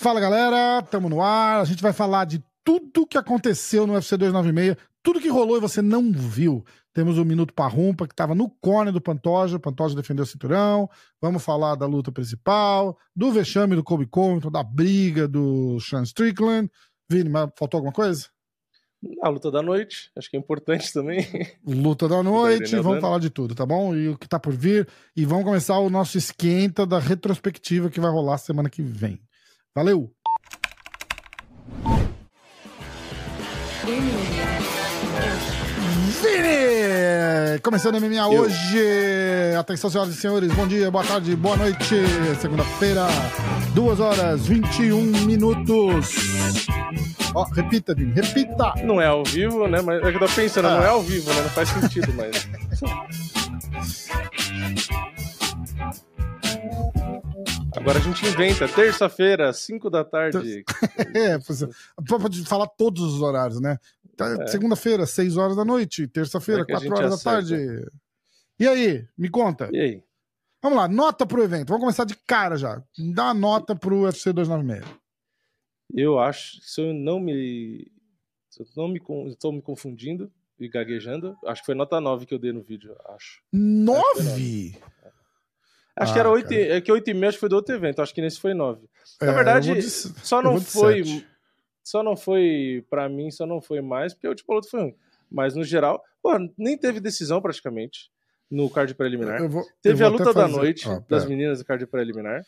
Fala galera, tamo no ar. A gente vai falar de tudo que aconteceu no UFC 296, tudo que rolou e você não viu. Temos o Minuto Parrumpa, que estava no corner do Pantoja. O Pantoja defendeu o cinturão. Vamos falar da luta principal, do vexame do Kobe Covington, da briga do Sean Strickland. Vini, mas faltou alguma coisa? A luta da noite, acho que é importante também. Luta da noite, vamos falar de tudo, tá bom? E o que tá por vir. E vamos começar o nosso esquenta da retrospectiva que vai rolar semana que vem. Valeu! Vini! Começando a MMA Eu. hoje. Atenção, senhoras e senhores. Bom dia, boa tarde, boa noite. Segunda-feira, 2 horas 21 minutos. Ó, oh, repita, Vini, repita. Não é ao vivo, né? Mas é que eu tô pensando, ah. não é ao vivo, né? Não faz sentido, mas. Agora a gente inventa, terça-feira, 5 da tarde. é, pode falar todos os horários, né? Tá, é. Segunda-feira, 6 horas da noite. Terça-feira, 4 horas acerta. da tarde. E aí, me conta. E aí? Vamos lá, nota pro evento. Vamos começar de cara já. Dá uma nota pro UFC 296. Eu acho, se eu não me. Se eu não me estou me confundindo e gaguejando, acho que foi nota 9 que eu dei no vídeo, acho. 9? Acho ah, que era 8, cara. é que 8,5 acho que foi do outro evento, acho que nesse foi 9. Na é, verdade, de, só não foi. 7. Só não foi, para mim, só não foi mais, porque o tipo luta foi ruim. Mas no geral, pô, nem teve decisão praticamente no card preliminar. Vou, teve a luta da noite oh, das meninas do card preliminar.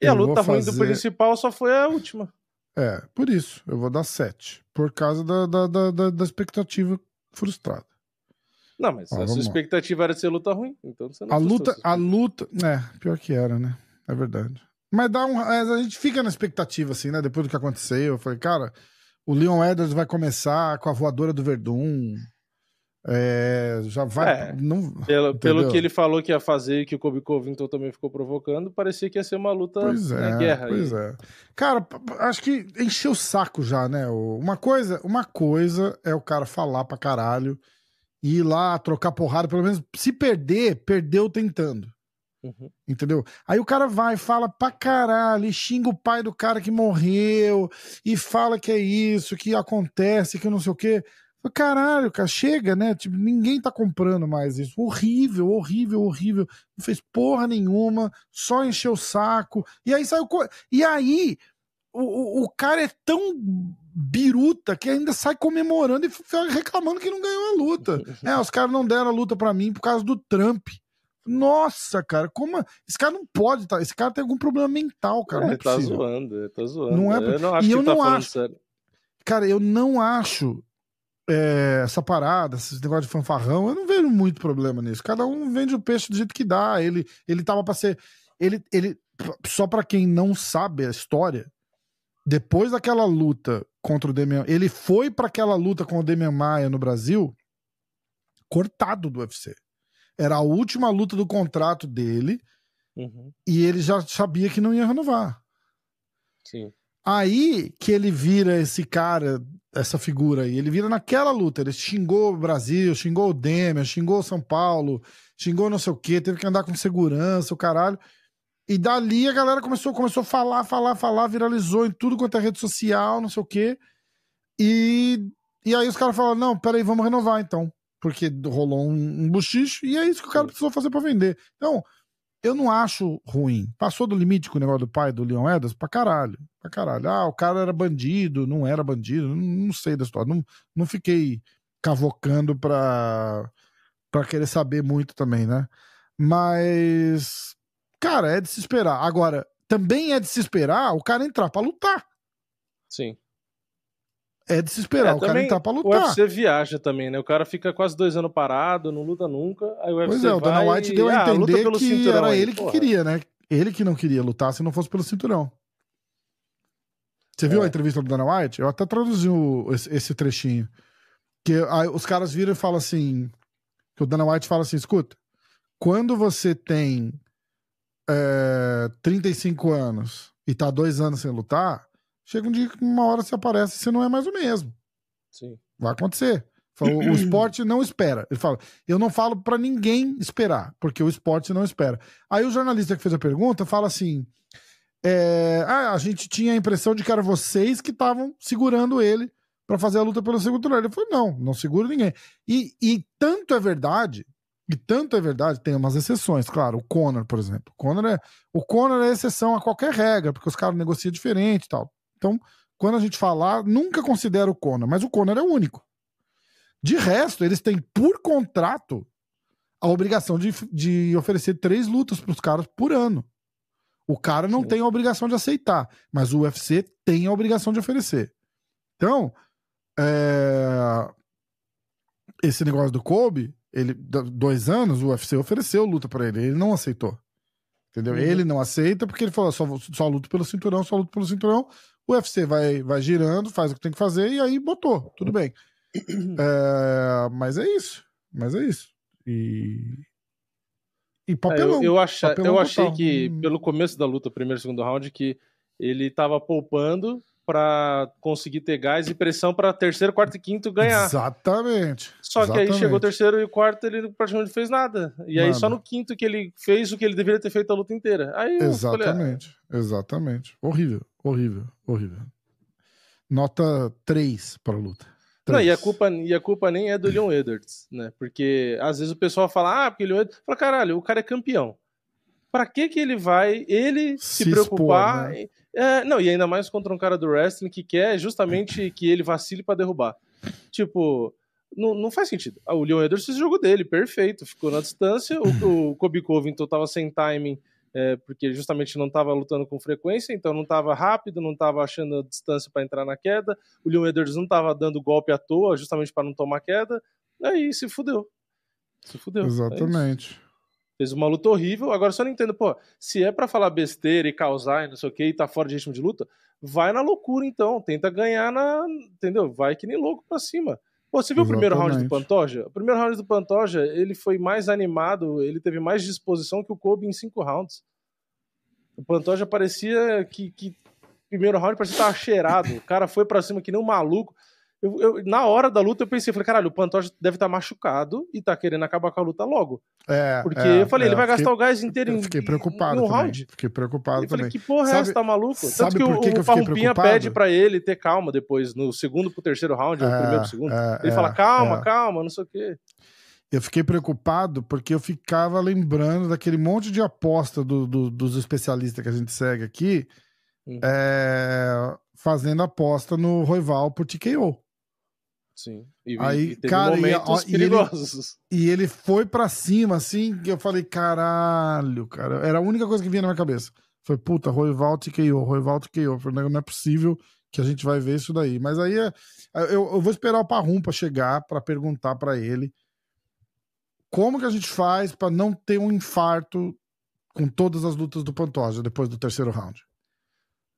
E eu a luta ruim fazer... do principal só foi a última. É, por isso, eu vou dar 7. Por causa da, da, da, da expectativa frustrada. Não, mas Ó, a sua expectativa lá. era ser luta ruim, então você não A luta, a luta, é, pior que era, né? É verdade. Mas dá um, a gente fica na expectativa assim, né? Depois do que aconteceu, eu falei, cara, o Leon Edwards vai começar com a voadora do Verdun. É, já vai. É, não, pelo, pelo, que ele falou que ia fazer e que o Kobe Covington também ficou provocando, parecia que ia ser uma luta pois é, guerra. Pois aí. é. Cara, acho que encheu o saco já, né? Uma coisa, uma coisa é o cara falar pra caralho e ir lá trocar porrada, pelo menos se perder, perdeu tentando. Uhum. Entendeu? Aí o cara vai, fala pra caralho, e xinga o pai do cara que morreu, e fala que é isso, que acontece, que não sei o quê. Caralho, cara, chega, né? Tipo, ninguém tá comprando mais isso. Horrível, horrível, horrível. Não fez porra nenhuma, só encheu o saco. E aí saiu. E aí, o, o, o cara é tão biruta que ainda sai comemorando e reclamando que não ganhou a luta. É, os caras não deram a luta para mim por causa do Trump. Nossa, cara, como. Esse cara não pode, tá? Esse cara tem algum problema mental, cara. É, não é tá zoando, ele tá zoando. Não é... Eu não acho e eu tá não acho. Sério. Cara, eu não acho é, essa parada, esse negócio de fanfarrão, eu não vejo muito problema nisso. Cada um vende o peixe do jeito que dá. Ele, ele tava pra ser. Ele, ele, só para quem não sabe a história, depois daquela luta contra o Demian, ele foi para aquela luta com o Demian Maia no Brasil cortado do UFC. Era a última luta do contrato dele uhum. e ele já sabia que não ia renovar. Sim. Aí que ele vira esse cara, essa figura aí, ele vira naquela luta, ele xingou o Brasil, xingou o Demian, xingou o São Paulo, xingou não sei o que, teve que andar com segurança, o caralho. E dali a galera começou, começou a falar, falar, falar, viralizou em tudo quanto é rede social, não sei o quê. E, e aí os caras falaram: não, peraí, vamos renovar então porque rolou um, um buchicho e é isso que o cara precisou fazer para vender. Então, eu não acho ruim. Passou do limite com o negócio do pai do Leon Edwards pra caralho. Pra caralho. Ah, o cara era bandido, não era bandido, não, não sei da história. Não, não fiquei cavocando pra, pra querer saber muito também, né? Mas, cara, é de se esperar. Agora, também é de se esperar o cara entrar pra lutar. Sim é de se esperar, é, o cara entrar pra lutar. O UFC viaja também, né? O cara fica quase dois anos parado, não luta nunca. Aí o UFC pois é, o Dana White deu a ah, entender ah, que era aí, ele porra. que queria, né? Ele que não queria lutar se não fosse pelo cinturão. Você viu é. a entrevista do Dana White? Eu até traduzi o, esse, esse, trechinho. Que aí, os caras viram e falam assim: que o Dana White fala assim: escuta, quando você tem é, 35 anos e tá dois anos sem lutar, Chega um dia que uma hora você aparece e você não é mais o mesmo. Sim. Vai acontecer. O esporte não espera. Ele fala: eu não falo para ninguém esperar, porque o esporte não espera. Aí o jornalista que fez a pergunta fala assim: é, ah, a gente tinha a impressão de que era vocês que estavam segurando ele para fazer a luta pelo segundo lugar. Ele falou: não, não seguro ninguém. E, e tanto é verdade, e tanto é verdade, tem umas exceções, claro. O Conor, por exemplo. O Conor é, o Conor é exceção a qualquer regra, porque os caras negociam diferente e tal. Então, quando a gente falar, nunca considera o Conor, mas o Conor é o único. De resto, eles têm por contrato a obrigação de, de oferecer três lutas para os caras por ano. O cara não Sim. tem a obrigação de aceitar, mas o UFC tem a obrigação de oferecer. Então, é... esse negócio do Kobe, ele, dois anos, o UFC ofereceu luta para ele, ele não aceitou. Entendeu? Uhum. Ele não aceita porque ele falou: só, só luto pelo cinturão, só luto pelo cinturão. O UFC vai, vai girando, faz o que tem que fazer e aí botou, tudo bem. É... Mas é isso. Mas é isso. E, e papelão. É, eu, eu, acha, papelão eu achei que, hum. pelo começo da luta, primeiro e segundo round, que ele estava poupando para conseguir ter gás e pressão para terceiro, quarto e quinto ganhar. Exatamente. Só Exatamente. que aí chegou terceiro e quarto ele praticamente não fez nada. E aí só no quinto que ele fez o que ele deveria ter feito a luta inteira. Aí Exatamente. Falei, ah. Exatamente. Horrível, horrível, horrível. Nota 3 para a luta. Não, e a, culpa, e a culpa nem é do Leon Edwards, né? Porque às vezes o pessoal fala, ah, porque o Leon Edwards. Fala, caralho, o cara é campeão. Pra que que ele vai, ele se, se preocupar? Expor, né? É, não, e ainda mais contra um cara do wrestling que quer justamente que ele vacile para derrubar. Tipo, não, não faz sentido. Ah, o Leon Edwards fez o jogo dele, perfeito. Ficou na distância. O, o Kobe Covington tava sem timing é, porque justamente não estava lutando com frequência, então não estava rápido, não estava achando a distância para entrar na queda. O Leon Edwards não estava dando golpe à toa, justamente para não tomar queda. Aí se fudeu. Se fudeu. É Exatamente. É Fez uma luta horrível. Agora só não entendo, pô, se é para falar besteira e causar e não sei o que e tá fora de ritmo de luta, vai na loucura então. Tenta ganhar na. Entendeu? Vai que nem louco pra cima. Pô, você viu Exatamente. o primeiro round do Pantoja? O primeiro round do Pantoja, ele foi mais animado, ele teve mais disposição que o Kobe em cinco rounds. O Pantoja parecia que, que primeiro round parecia que tava cheirado. O cara foi para cima que nem um maluco. Eu, eu, na hora da luta eu pensei, falei, caralho, o Pantoja deve estar tá machucado e tá querendo acabar com a luta logo. É, Porque é, eu falei, é, ele vai fiquei, gastar o gás inteiro em Fiquei preocupado no round. Fiquei preocupado eu também. Falei, que porra sabe, é essa, tá maluco? Tanto que o, que o Farrumpinha pede pra ele ter calma depois, no segundo pro terceiro round, no é, primeiro pro segundo. É, ele fala, calma, é. calma, não sei o quê. Eu fiquei preocupado porque eu ficava lembrando daquele monte de aposta do, do, dos especialistas que a gente segue aqui, uhum. fazendo aposta no Roival por TKO. Sim. E, aí, e cara, momentos e, perigosos. E ele, e ele foi para cima, assim, que eu falei, caralho, cara. Era a única coisa que vinha na minha cabeça. Foi, puta, Roival TKO, Roival TKO. Eu falei, não é possível que a gente vai ver isso daí. Mas aí é, eu, eu vou esperar o Parrum pra chegar para perguntar para ele como que a gente faz para não ter um infarto com todas as lutas do Pantoja depois do terceiro round.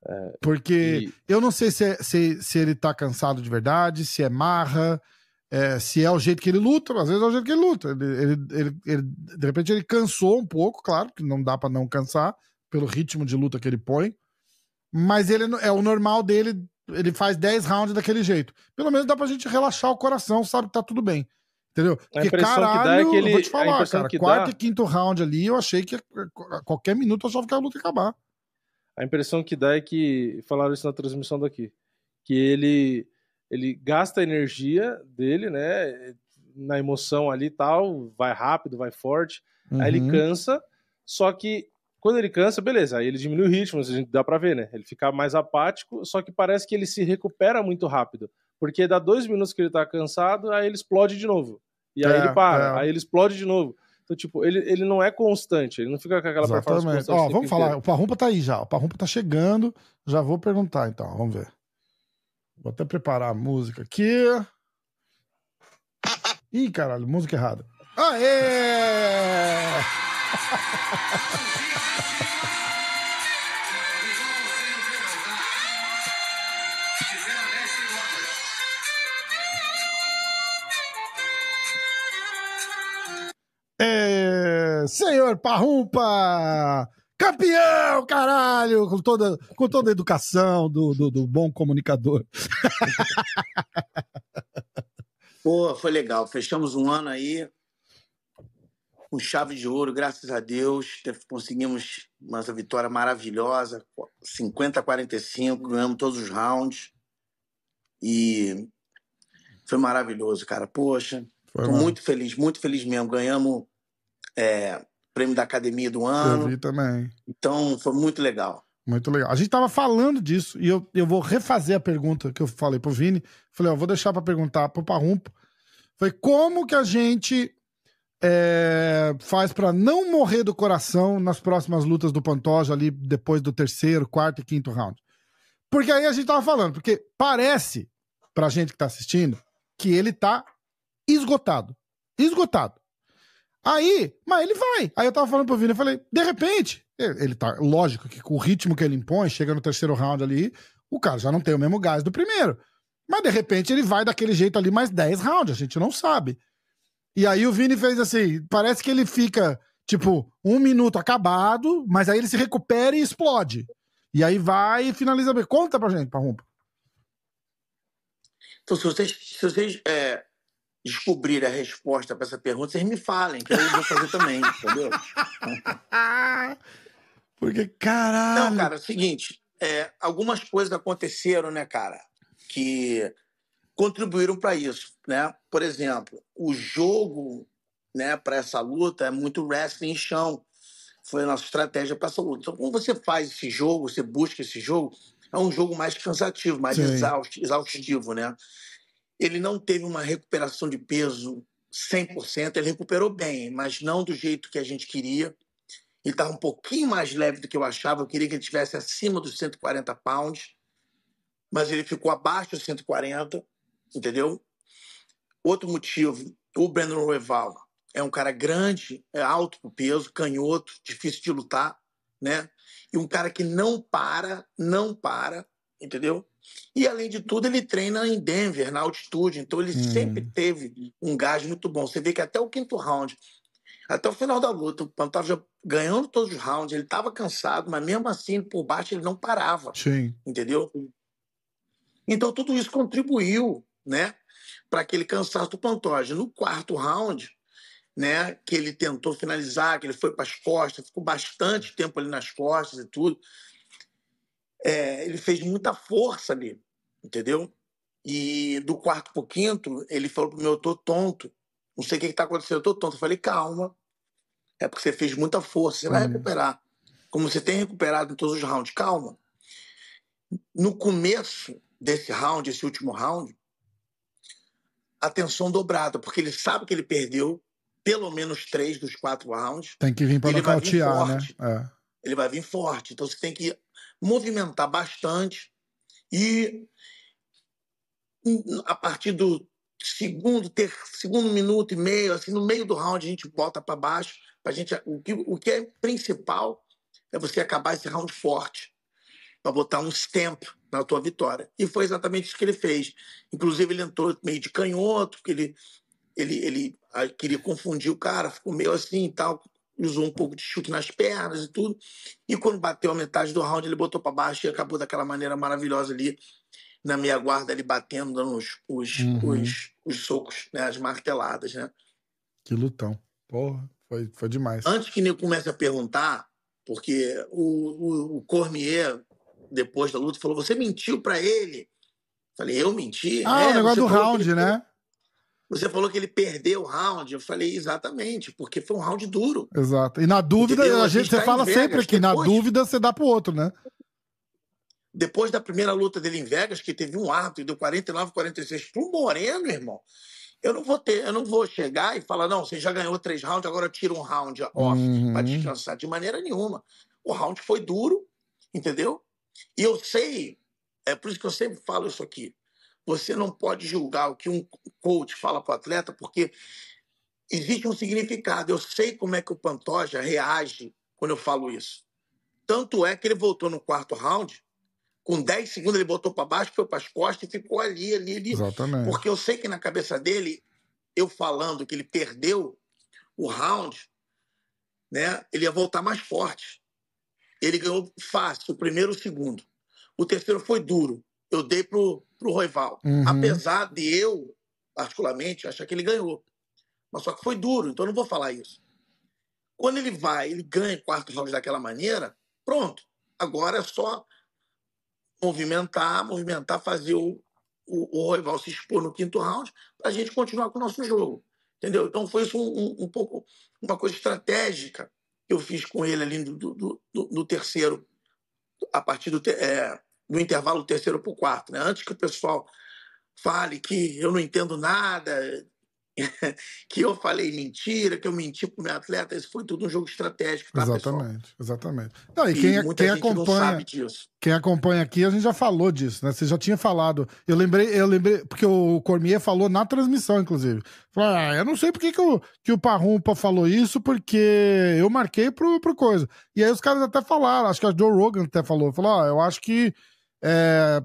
É, Porque e... eu não sei se, é, se, se ele tá cansado de verdade, se é marra, é, se é o jeito que ele luta, às vezes é o jeito que ele luta. Ele, ele, ele, ele de repente ele cansou um pouco, claro, que não dá para não cansar pelo ritmo de luta que ele põe, mas ele é o normal dele, ele faz 10 rounds daquele jeito. Pelo menos dá pra gente relaxar o coração, sabe que tá tudo bem. Entendeu? Porque, caralho, que dá é que ele, eu vou te falar, cara, quarto dá... e quinto round ali, eu achei que a qualquer minuto eu achava que a luta ia acabar. A impressão que dá é que, falaram isso na transmissão daqui, que ele, ele gasta a energia dele, né, na emoção ali e tal, vai rápido, vai forte, uhum. aí ele uhum. cansa, só que quando ele cansa, beleza, aí ele diminui o ritmo, a gente dá pra ver, né, ele fica mais apático, só que parece que ele se recupera muito rápido, porque dá dois minutos que ele tá cansado, aí ele explode de novo, e aí é, ele para, é. aí ele explode de novo. Então, tipo, ele, ele não é constante, ele não fica com aquela Exatamente. performance constante. Ó, vamos falar, inteiro. o Parrumpa tá aí já, o Parrumpa tá chegando, já vou perguntar então, vamos ver. Vou até preparar a música aqui. Ih, caralho, música errada. Aê! senhor Parrumpa! Campeão, caralho! Com toda, com toda a educação do, do, do bom comunicador. Pô, foi legal. Fechamos um ano aí. com chave de ouro, graças a Deus. Conseguimos uma vitória maravilhosa, 50 a 45, ganhamos todos os rounds. E foi maravilhoso, cara. Poxa, foi tô muito feliz, muito feliz mesmo. Ganhamos é, prêmio da academia do ano. Eu vi também. Então, foi muito legal. Muito legal. A gente tava falando disso e eu, eu vou refazer a pergunta que eu falei pro Vini. Falei, ó, vou deixar para perguntar pro Parrumpo. Foi como que a gente é, faz para não morrer do coração nas próximas lutas do Pantoja ali depois do terceiro, quarto e quinto round? Porque aí a gente tava falando, porque parece pra gente que tá assistindo que ele tá esgotado. Esgotado. Aí, mas ele vai. Aí eu tava falando pro Vini, eu falei, de repente, ele tá, lógico que com o ritmo que ele impõe, chega no terceiro round ali, o cara já não tem o mesmo gás do primeiro. Mas de repente ele vai daquele jeito ali mais 10 rounds, a gente não sabe. E aí o Vini fez assim, parece que ele fica, tipo, um minuto acabado, mas aí ele se recupera e explode. E aí vai e finaliza bem. Conta pra gente, Parrumpa. Então, se vocês, se vocês é, descobrir a resposta para essa pergunta, vocês me falem, que eu vou fazer também, entendeu? Porque, caralho. Não, cara, é o seguinte: é, algumas coisas aconteceram, né, cara, que contribuíram para isso, né? Por exemplo, o jogo, né, para essa luta é muito wrestling em chão. Foi a nossa estratégia para essa luta. Então, quando você faz esse jogo, você busca esse jogo, é um jogo mais cansativo, mais exaustivo, né? Ele não teve uma recuperação de peso 100%, ele recuperou bem, mas não do jeito que a gente queria. Ele estava um pouquinho mais leve do que eu achava, eu queria que ele estivesse acima dos 140 pounds, mas ele ficou abaixo dos 140, entendeu? Outro motivo, o Brandon Royval é um cara grande, é alto pro peso, canhoto, difícil de lutar, né? E um cara que não para, não para, entendeu? E, além de tudo, ele treina em Denver, na altitude. Então, ele hum. sempre teve um gás muito bom. Você vê que até o quinto round, até o final da luta, o Pantoja ganhando todos os rounds, ele estava cansado, mas mesmo assim, por baixo, ele não parava. Sim. Entendeu? Então, tudo isso contribuiu né, para aquele cansaço do Pantoja. No quarto round, né, que ele tentou finalizar, que ele foi para as costas, ficou bastante tempo ali nas costas e tudo é, ele fez muita força ali, entendeu? E do quarto pro quinto, ele falou pro meu, eu tô tonto. Não sei o que, que tá acontecendo, eu tô tonto. Eu falei, calma. É porque você fez muita força, você vai recuperar. Como você tem recuperado em todos os rounds, calma. No começo desse round, esse último round, atenção dobrada, porque ele sabe que ele perdeu pelo menos três dos quatro rounds. Tem que vir para nocautear, né? É. Ele vai vir forte. Então você tem que movimentar bastante e a partir do segundo, ter, segundo minuto e meio, assim, no meio do round a gente bota para baixo. Pra gente, o, que, o que é principal é você acabar esse round forte, para botar um stamp na tua vitória. E foi exatamente isso que ele fez. Inclusive, ele entrou meio de canhoto, porque ele, ele, ele queria confundir o cara, ficou meio assim e tal, usou um pouco de chute nas pernas e tudo. E quando bateu a metade do round, ele botou para baixo e acabou daquela maneira maravilhosa ali, na meia guarda, ali batendo, dando os, os, uhum. os, os socos, né? as marteladas, né? Que lutão. Porra, foi, foi demais. Antes que nem comece a perguntar, porque o, o, o Cormier, depois da luta, falou: você mentiu para ele. Falei, eu menti? Ah, é, o negócio do round, né? Você falou que ele perdeu o round. Eu falei, exatamente, porque foi um round duro. Exato. E na dúvida, a, gente, você tá fala Vegas, sempre que depois, na dúvida você dá pro outro, né? Depois da primeira luta dele em Vegas, que teve um árbitro e deu 49, 46 pro Moreno, irmão. Eu não vou ter, eu não vou chegar e falar, não, você já ganhou três rounds, agora tira um round off uhum. para descansar. De maneira nenhuma. O round foi duro, entendeu? E eu sei, é por isso que eu sempre falo isso aqui. Você não pode julgar o que um coach fala para o atleta, porque existe um significado. Eu sei como é que o Pantoja reage quando eu falo isso. Tanto é que ele voltou no quarto round, com 10 segundos ele botou para baixo, foi para as costas e ficou ali, ali, ali. Exatamente. Porque eu sei que na cabeça dele, eu falando que ele perdeu o round, né, ele ia voltar mais forte. Ele ganhou fácil o primeiro e o segundo. O terceiro foi duro eu dei pro, pro Roival. Uhum. Apesar de eu, particularmente, achar que ele ganhou. Mas só que foi duro, então eu não vou falar isso. Quando ele vai, ele ganha quarto round daquela maneira, pronto. Agora é só movimentar, movimentar, fazer o, o, o rival se expor no quinto round para a gente continuar com o nosso jogo. Entendeu? Então foi isso um, um, um, pouco uma coisa estratégica que eu fiz com ele ali no, do, do, no terceiro, a partir do, é, do intervalo do terceiro para o quarto. Né? Antes que o pessoal fale que eu não entendo nada, que eu falei mentira, que eu menti pro meu atleta, isso foi tudo um jogo estratégico, tá, Exatamente, pessoal? exatamente. Não, e, quem, quem acompanha, quem acompanha aqui, a gente já falou disso, né? Você já tinha falado. Eu lembrei, eu lembrei, porque o Cormier falou na transmissão, inclusive. Falou, ah, eu não sei por que, que, o, que o Parrumpa falou isso, porque eu marquei pro, pro coisa. E aí os caras até falaram, acho que a Joe Rogan até falou, falou, ah, eu acho que é,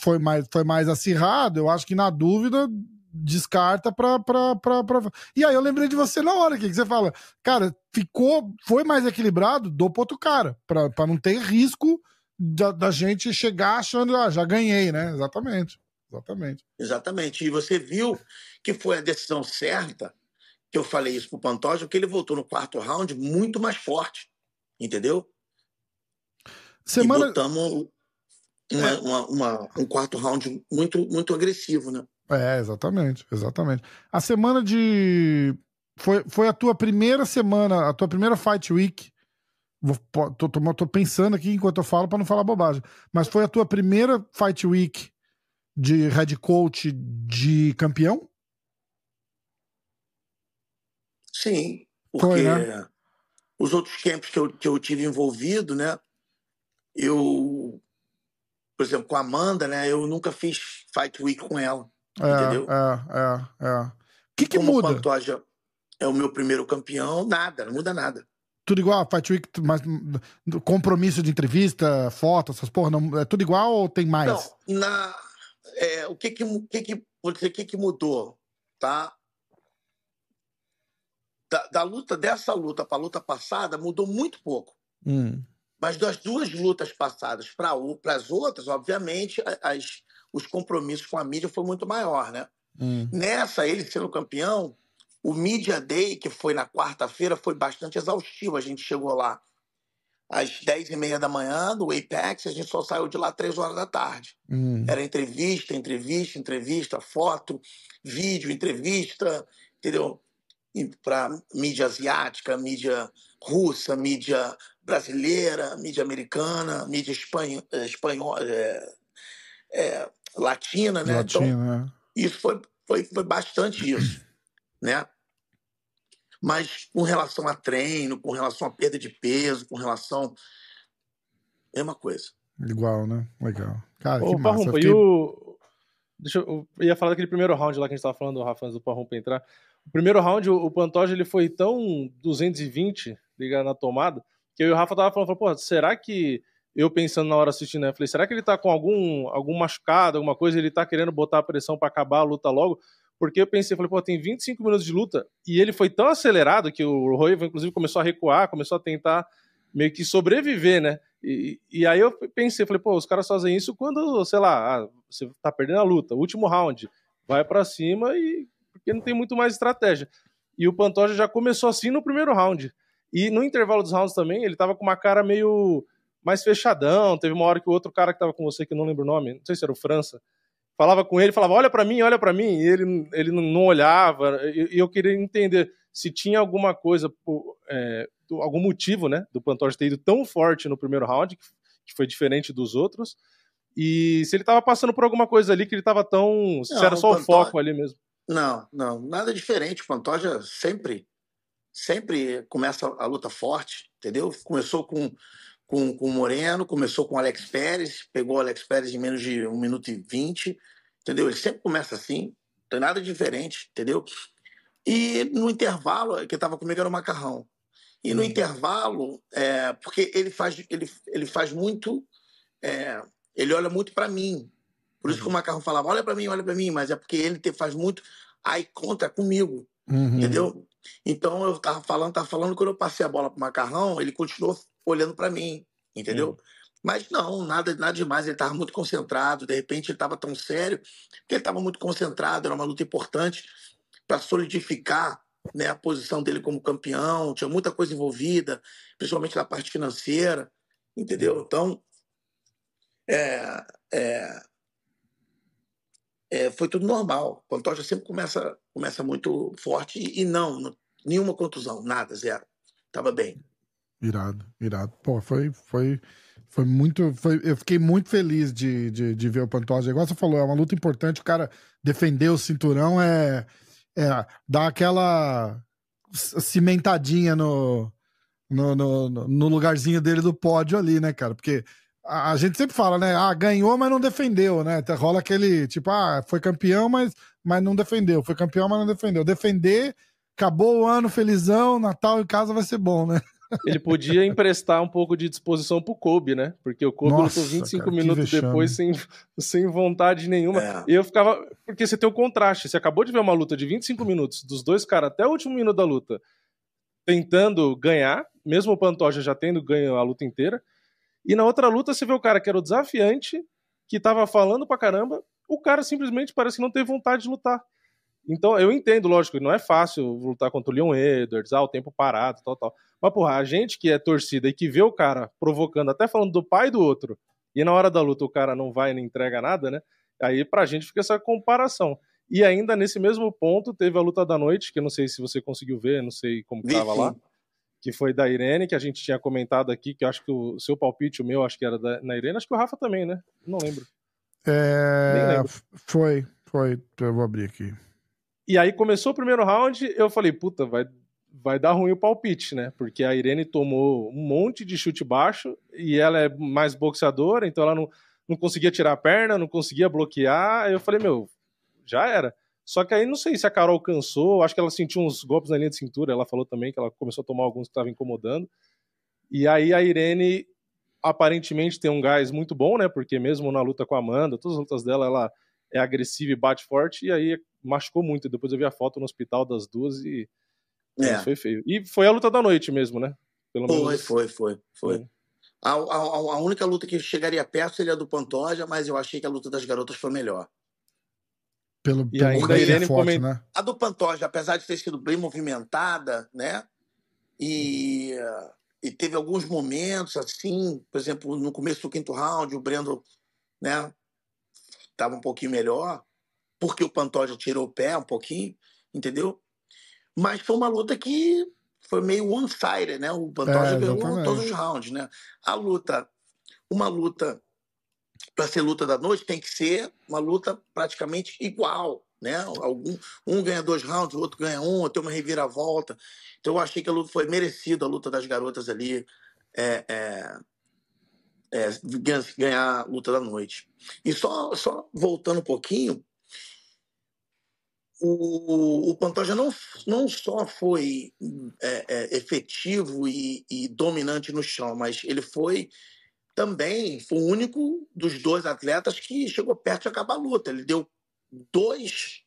foi, mais, foi mais acirrado, eu acho que na dúvida descarta pra, pra, pra, pra, E aí eu lembrei de você na hora, que, que você fala, cara, ficou, foi mais equilibrado, dou pro outro cara, pra, pra não ter risco da, da gente chegar achando, ah, já ganhei, né? Exatamente. Exatamente. Exatamente. E você viu que foi a decisão certa, que eu falei isso pro Pantoja, que ele voltou no quarto round muito mais forte. Entendeu? Semana... E botamos uma, é. uma, uma, um quarto round muito, muito agressivo, né? É, exatamente, exatamente. A semana de. Foi, foi a tua primeira semana, a tua primeira Fight Week. Vou, tô, tô, tô pensando aqui enquanto eu falo para não falar bobagem. Mas foi a tua primeira Fight Week de head coach de campeão? Sim, porque foi, né? os outros camps que eu, que eu tive envolvido, né? Eu, por exemplo, com a Amanda, né? Eu nunca fiz Fight Week com ela. É, entendeu? É, é, é. O que, que Como muda? O Pantoja é o meu primeiro campeão, nada, não muda nada. Tudo igual, Fight Week, mas compromisso de entrevista, foto, essas porra, não, é tudo igual ou tem mais? Não, na, é, o que que, que, que, vou dizer, o que que mudou, tá? Da, da luta, dessa luta para a luta passada, mudou muito pouco. Hum. Mas das duas lutas passadas para as outras, obviamente, as, os compromissos com a mídia foi muito maior, né? Hum. Nessa, ele sendo campeão, o Media Day, que foi na quarta-feira, foi bastante exaustivo. A gente chegou lá às 10 e meia da manhã, no Apex, a gente só saiu de lá às 3 horas da tarde. Hum. Era entrevista, entrevista, entrevista, foto, vídeo, entrevista, entendeu? Para mídia asiática, mídia russa, mídia brasileira, mídia americana, mídia espanho, eh, espanhola, é, é, latina, né? Latina, então, isso foi, foi, foi bastante isso, né? Mas com relação a treino, com relação a perda de peso, com relação. Mesma coisa. Igual, né? Legal. Cara, Ô, que massa. Parrumpa, fiquei... e o... Deixa eu... eu ia falar daquele primeiro round lá que a gente tava falando, o Rafa, antes do Parrumpa entrar. O primeiro round, o Pantoja, ele foi tão 220 ligado na tomada, que eu e o Rafa tava falando, pô, será que eu pensando na hora assistindo, né? Falei, será que ele tá com algum, algum machucado, alguma coisa, ele tá querendo botar a pressão para acabar a luta logo? Porque eu pensei, falei, pô, tem 25 minutos de luta e ele foi tão acelerado que o Roiva, inclusive, começou a recuar, começou a tentar meio que sobreviver, né? E, e aí eu pensei, falei, pô, os caras fazem isso quando, sei lá, ah, você tá perdendo a luta, último round, vai para cima e porque não tem muito mais estratégia. E o Pantoja já começou assim no primeiro round. E no intervalo dos rounds também, ele tava com uma cara meio mais fechadão. Teve uma hora que o outro cara que tava com você, que eu não lembro o nome, não sei se era o França, falava com ele, falava, olha para mim, olha para mim, e ele, ele não olhava, e eu queria entender se tinha alguma coisa, é, algum motivo, né, do Pantoja ter ido tão forte no primeiro round, que foi diferente dos outros, e se ele tava passando por alguma coisa ali que ele tava tão, se não, era só o, Pantoja... foco ali mesmo. Não, não, nada diferente, o Pantoja sempre, sempre começa a luta forte, entendeu? Começou com com, com o Moreno, começou com o Alex Pérez, pegou o Alex Pérez em menos de 1 minuto e 20, entendeu? Ele sempre começa assim, não tem nada diferente, entendeu? E no intervalo, que estava comigo era o Macarrão. E no hum. intervalo, é, porque ele faz, ele, ele faz muito, é, ele olha muito para mim. Por isso uhum. que o Macarrão falava, olha para mim, olha para mim, mas é porque ele te, faz muito aí conta comigo, uhum. entendeu? Então eu tava falando, tava falando, quando eu passei a bola pro Macarrão, ele continuou olhando para mim, entendeu? Hum. Mas não, nada, nada demais. Ele estava muito concentrado. De repente, ele estava tão sério que ele estava muito concentrado. Era uma luta importante para solidificar né, a posição dele como campeão, tinha muita coisa envolvida, principalmente na parte financeira, entendeu? Então, é, é, é, foi tudo normal. Pantoja sempre começa, começa muito forte e, e não, não, nenhuma contusão, nada, zero. Tava bem. Irado, irado. Pô, foi, foi, foi muito. Foi, eu fiquei muito feliz de, de, de ver o Pantoja. Igual você falou, é uma luta importante. O cara defender o cinturão é, é dar aquela cimentadinha no, no, no, no lugarzinho dele do pódio ali, né, cara? Porque a, a, gente sempre fala, né? Ah, ganhou, mas não defendeu, né? Rola aquele tipo, ah, foi campeão, mas, mas não defendeu. Foi campeão, mas não defendeu. Defender, acabou o ano felizão, Natal em casa vai ser bom, né? Ele podia emprestar um pouco de disposição pro Kobe, né? Porque o Kobe Nossa, lutou 25 cara, minutos depois sem, sem vontade nenhuma. É. E eu ficava. Porque você tem o contraste. Você acabou de ver uma luta de 25 minutos dos dois caras até o último minuto da luta tentando ganhar, mesmo o Pantoja já tendo ganho a luta inteira. E na outra luta você vê o cara que era o desafiante, que tava falando pra caramba, o cara simplesmente parece que não tem vontade de lutar. Então, eu entendo, lógico, não é fácil lutar contra o Leon Edwards, ah, o tempo parado, tal, tal. Mas, porra, a gente que é torcida e que vê o cara provocando, até falando do pai do outro, e na hora da luta o cara não vai nem entrega nada, né? Aí pra gente fica essa comparação. E ainda nesse mesmo ponto teve a luta da noite, que eu não sei se você conseguiu ver, não sei como que tava lá, que foi da Irene, que a gente tinha comentado aqui, que eu acho que o seu palpite, o meu, acho que era da, na Irene, acho que o Rafa também, né? Não lembro. É... Foi, foi. Eu vou abrir aqui. E aí começou o primeiro round, eu falei, puta, vai, vai dar ruim o palpite, né? Porque a Irene tomou um monte de chute baixo e ela é mais boxeadora, então ela não, não conseguia tirar a perna, não conseguia bloquear. Aí eu falei, meu, já era. Só que aí não sei se a Carol cansou, acho que ela sentiu uns golpes na linha de cintura, ela falou também que ela começou a tomar alguns que estavam incomodando. E aí a Irene aparentemente tem um gás muito bom, né? Porque mesmo na luta com a Amanda, todas as lutas dela, ela é agressiva e bate forte, e aí machucou muito. Depois eu vi a foto no hospital das duas e é. foi feio. E foi a luta da noite mesmo, né? Pelo foi, menos... foi, foi, foi. É. A, a, a, única luta que chegaria perto seria a do Pantoja, mas eu achei que a luta das garotas foi melhor. Pelo, e pelo ainda a Irene forte, coment... né? A do Pantoja, apesar de ter sido bem movimentada, né? E, e teve alguns momentos assim, por exemplo, no começo do quinto round, o Brendo, né? Tava um pouquinho melhor, porque o Pantoja tirou o pé um pouquinho, entendeu? Mas foi uma luta que foi meio one-sided, né? O Pantoja é, ganhou todos os rounds, né? A luta, uma luta para ser luta da noite, tem que ser uma luta praticamente igual. Né? Algum, um ganha dois rounds, o outro ganha um, tem uma reviravolta. Então eu achei que a luta foi merecida, a luta das garotas ali. É, é, é, ganhar a luta da noite. E só, só voltando um pouquinho, o, o Pantoja não, não só foi é, é, efetivo e, e, dominante no chão, mas ele foi também foi o único dos dois atletas que chegou perto de acabar a luta. Ele deu dois.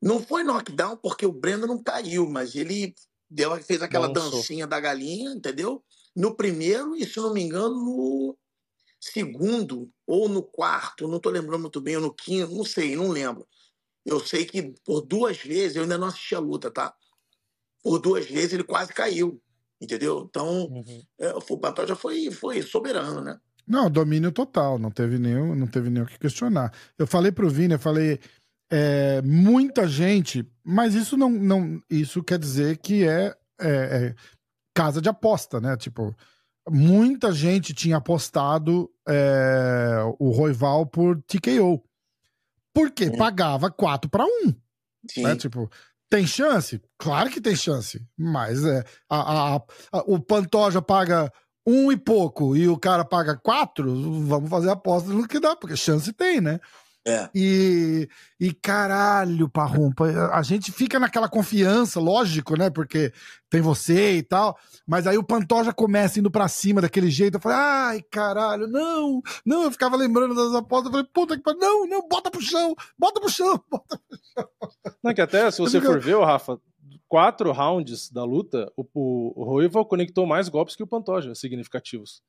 Não foi knockdown porque o Breno não caiu, mas ele deu, fez aquela dancinha da galinha, entendeu? No primeiro, e se não me engano, no segundo ou no quarto, não estou lembrando muito bem, ou no quinto, não sei, não lembro. Eu sei que por duas vezes, eu ainda não assisti a luta, tá? Por duas vezes ele quase caiu entendeu? Então, uhum. é, o Pantoja foi, foi soberano, né? Não, domínio total, não teve nenhum, não teve nem o que questionar. Eu falei pro Vini, eu falei, é, muita gente, mas isso não, não, isso quer dizer que é, é, é casa de aposta, né? Tipo, muita gente tinha apostado é, o Roival por TKO. Porque pagava 4 para 1. Sim. Né? Tipo, tem chance? Claro que tem chance. Mas é, a, a, a, o Pantoja paga um e pouco e o cara paga quatro, vamos fazer aposta no que dá, porque chance tem, né? É. E, e caralho, Parrumpa, a gente fica naquela confiança, lógico, né? Porque tem você e tal. Mas aí o Pantoja começa indo pra cima daquele jeito. Eu falei, ai, caralho, não, não. Eu ficava lembrando das apostas. Eu falei, puta que pariu, não, não, bota pro chão, bota pro chão, bota pro chão. Não, que até, se você for ver, Rafa, quatro rounds da luta, o, o, o Roival conectou mais golpes que o Pantoja, significativos.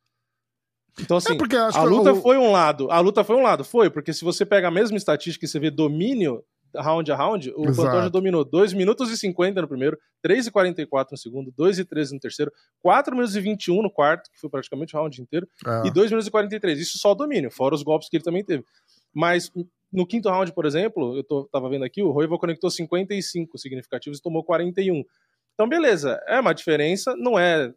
Então, assim, é a luta foi um lado. A luta foi um lado, foi, porque se você pega a mesma estatística e você vê domínio round a round, o Exato. Pantoja dominou 2 minutos e 50 no primeiro, 3 e 44 no segundo, 2 e 13 no terceiro, 4 minutos e 21 no quarto, que foi praticamente o round inteiro, é. e 2 minutos e 43. Isso só domínio, fora os golpes que ele também teve. Mas no quinto round, por exemplo, eu tô, tava vendo aqui, o Roivo conectou 55 significativos e tomou 41. Então, beleza, é uma diferença, não é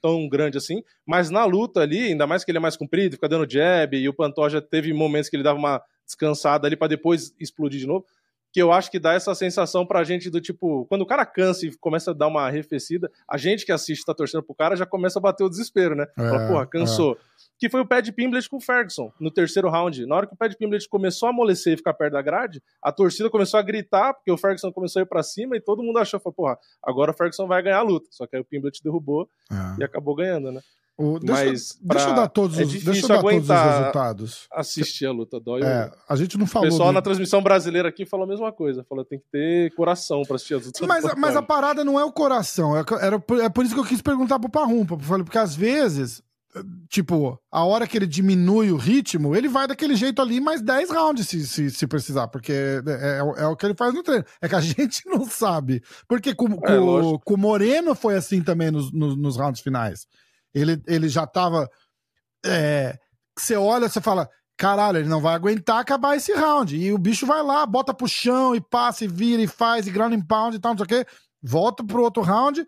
tão grande assim, mas na luta ali, ainda mais que ele é mais comprido, fica dando jab, e o Pantoja teve momentos que ele dava uma descansada ali para depois explodir de novo, que eu acho que dá essa sensação pra gente do tipo, quando o cara cansa e começa a dar uma arrefecida, a gente que assiste tá torcendo pro cara já começa a bater o desespero, né? É, Fala, porra, cansou. É. Que foi o Pad Pimblet com o Ferguson no terceiro round. Na hora que o Pad Pimblet começou a amolecer e ficar perto da grade, a torcida começou a gritar, porque o Ferguson começou a ir pra cima e todo mundo achou, falou, porra, agora o Ferguson vai ganhar a luta. Só que aí o Pimblet derrubou é. e acabou ganhando, né? O, deixa, Mas pra... deixa eu dar todos é os, deixa eu dar todos os resultados. Assistir a luta, dói. É, a gente não falou. O pessoal do... na transmissão brasileira aqui falou a mesma coisa. Falou tem que ter coração para assistir as lutas. Mas, mas a parada não é o coração. É, era, é por isso que eu quis perguntar pro Parrumpa. Porque às vezes, tipo, a hora que ele diminui o ritmo, ele vai daquele jeito ali mais 10 rounds se, se, se precisar. Porque é, é, é, o que ele faz no treino. É que a gente não sabe. Porque com, é, com, com o Moreno foi assim também nos, nos, nos rounds finais. Ele, ele já tava. É, você olha, você fala, caralho, ele não vai aguentar acabar esse round. E o bicho vai lá, bota pro chão e passa e vira e faz e ground and pound e tal, não sei o quê. Volta pro outro round,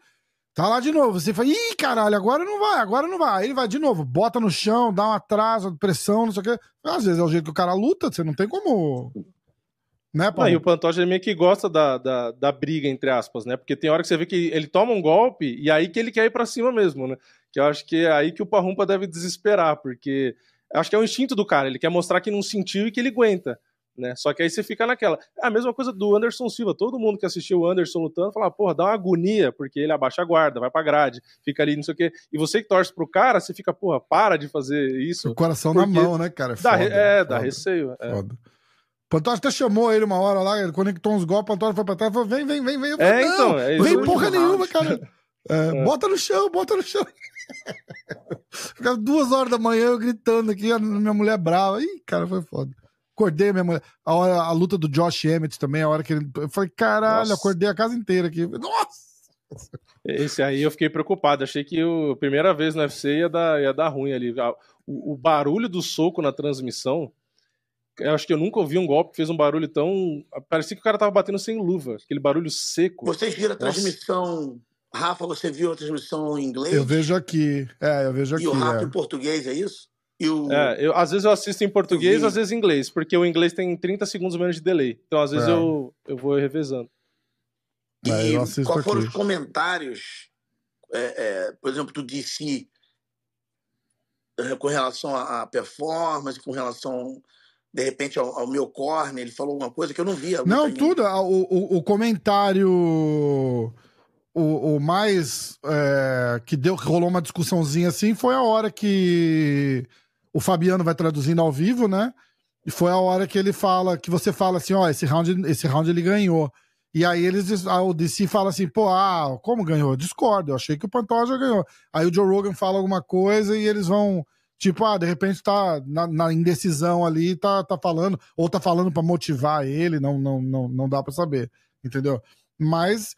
tá lá de novo. Você fala, ih, caralho, agora não vai, agora não vai. Aí ele vai de novo, bota no chão, dá um atraso, pressão, não sei o quê. Às vezes é o jeito que o cara luta, você não tem como. Né, Paulo? Não, e o Pantoja meio que gosta da, da, da, briga, entre aspas, né? Porque tem hora que você vê que ele toma um golpe e aí que ele quer ir pra cima mesmo, né? Que eu acho que é aí que o Parrumpa deve desesperar, porque acho que é o instinto do cara, ele quer mostrar que não sentiu e que ele aguenta. Né? Só que aí você fica naquela. É a mesma coisa do Anderson Silva. Todo mundo que assistiu o Anderson lutando fala, porra, dá uma agonia, porque ele abaixa a guarda, vai pra grade, fica ali, não sei o quê. E você que torce pro cara, você fica, porra, para de fazer isso. O coração na mão, né, cara? É, dá, foda, é, foda, dá receio. É. Foda. Pantoja até chamou ele uma hora lá, ele conectou uns golpes, o Pantoja foi pra trás e falou: vem, vem, vem, vem. Falei, é, então. É vem porra nenhuma, cara. É, é. Bota no chão, bota no chão. Ficava duas horas da manhã eu gritando aqui, a minha mulher brava. Ih, cara, foi foda. Acordei a minha mulher. A, hora, a luta do Josh Emmett também, a hora que ele. Eu falei, caralho, Nossa. acordei a casa inteira aqui. Nossa! Esse aí eu fiquei preocupado. Achei que a primeira vez no UFC ia dar, ia dar ruim ali. O, o barulho do soco na transmissão. Eu acho que eu nunca ouvi um golpe que fez um barulho tão. Parecia que o cara tava batendo sem luva, aquele barulho seco. Vocês viram a transmissão Rafa, você viu a transmissão em inglês? Eu vejo aqui. É, eu vejo aqui. E o Rafa é. em português, é isso? E o... É, eu, às vezes eu assisto em português, às vezes em inglês, porque o inglês tem 30 segundos menos de delay. Então, às vezes, é. eu, eu vou revezando. E é, qual foram os comentários, é, é, por exemplo, do DC é, com relação à performance, com relação de repente ao, ao, meu corner, ele falou alguma coisa que eu não via. Não, tudo. O, o, o comentário o, o mais é, que deu rolou uma discussãozinha assim foi a hora que o Fabiano vai traduzindo ao vivo, né? E foi a hora que ele fala, que você fala assim, ó, esse round, esse round ele ganhou. E aí eles, o DC fala assim, pô, ah, como ganhou? Discordo, eu achei que o Pantoja ganhou. Aí o Joe Rogan fala alguma coisa e eles vão, tipo, ah, de repente tá na, na indecisão ali, tá, tá falando, ou tá falando para motivar ele, não, não, não, não dá para saber, entendeu? Mas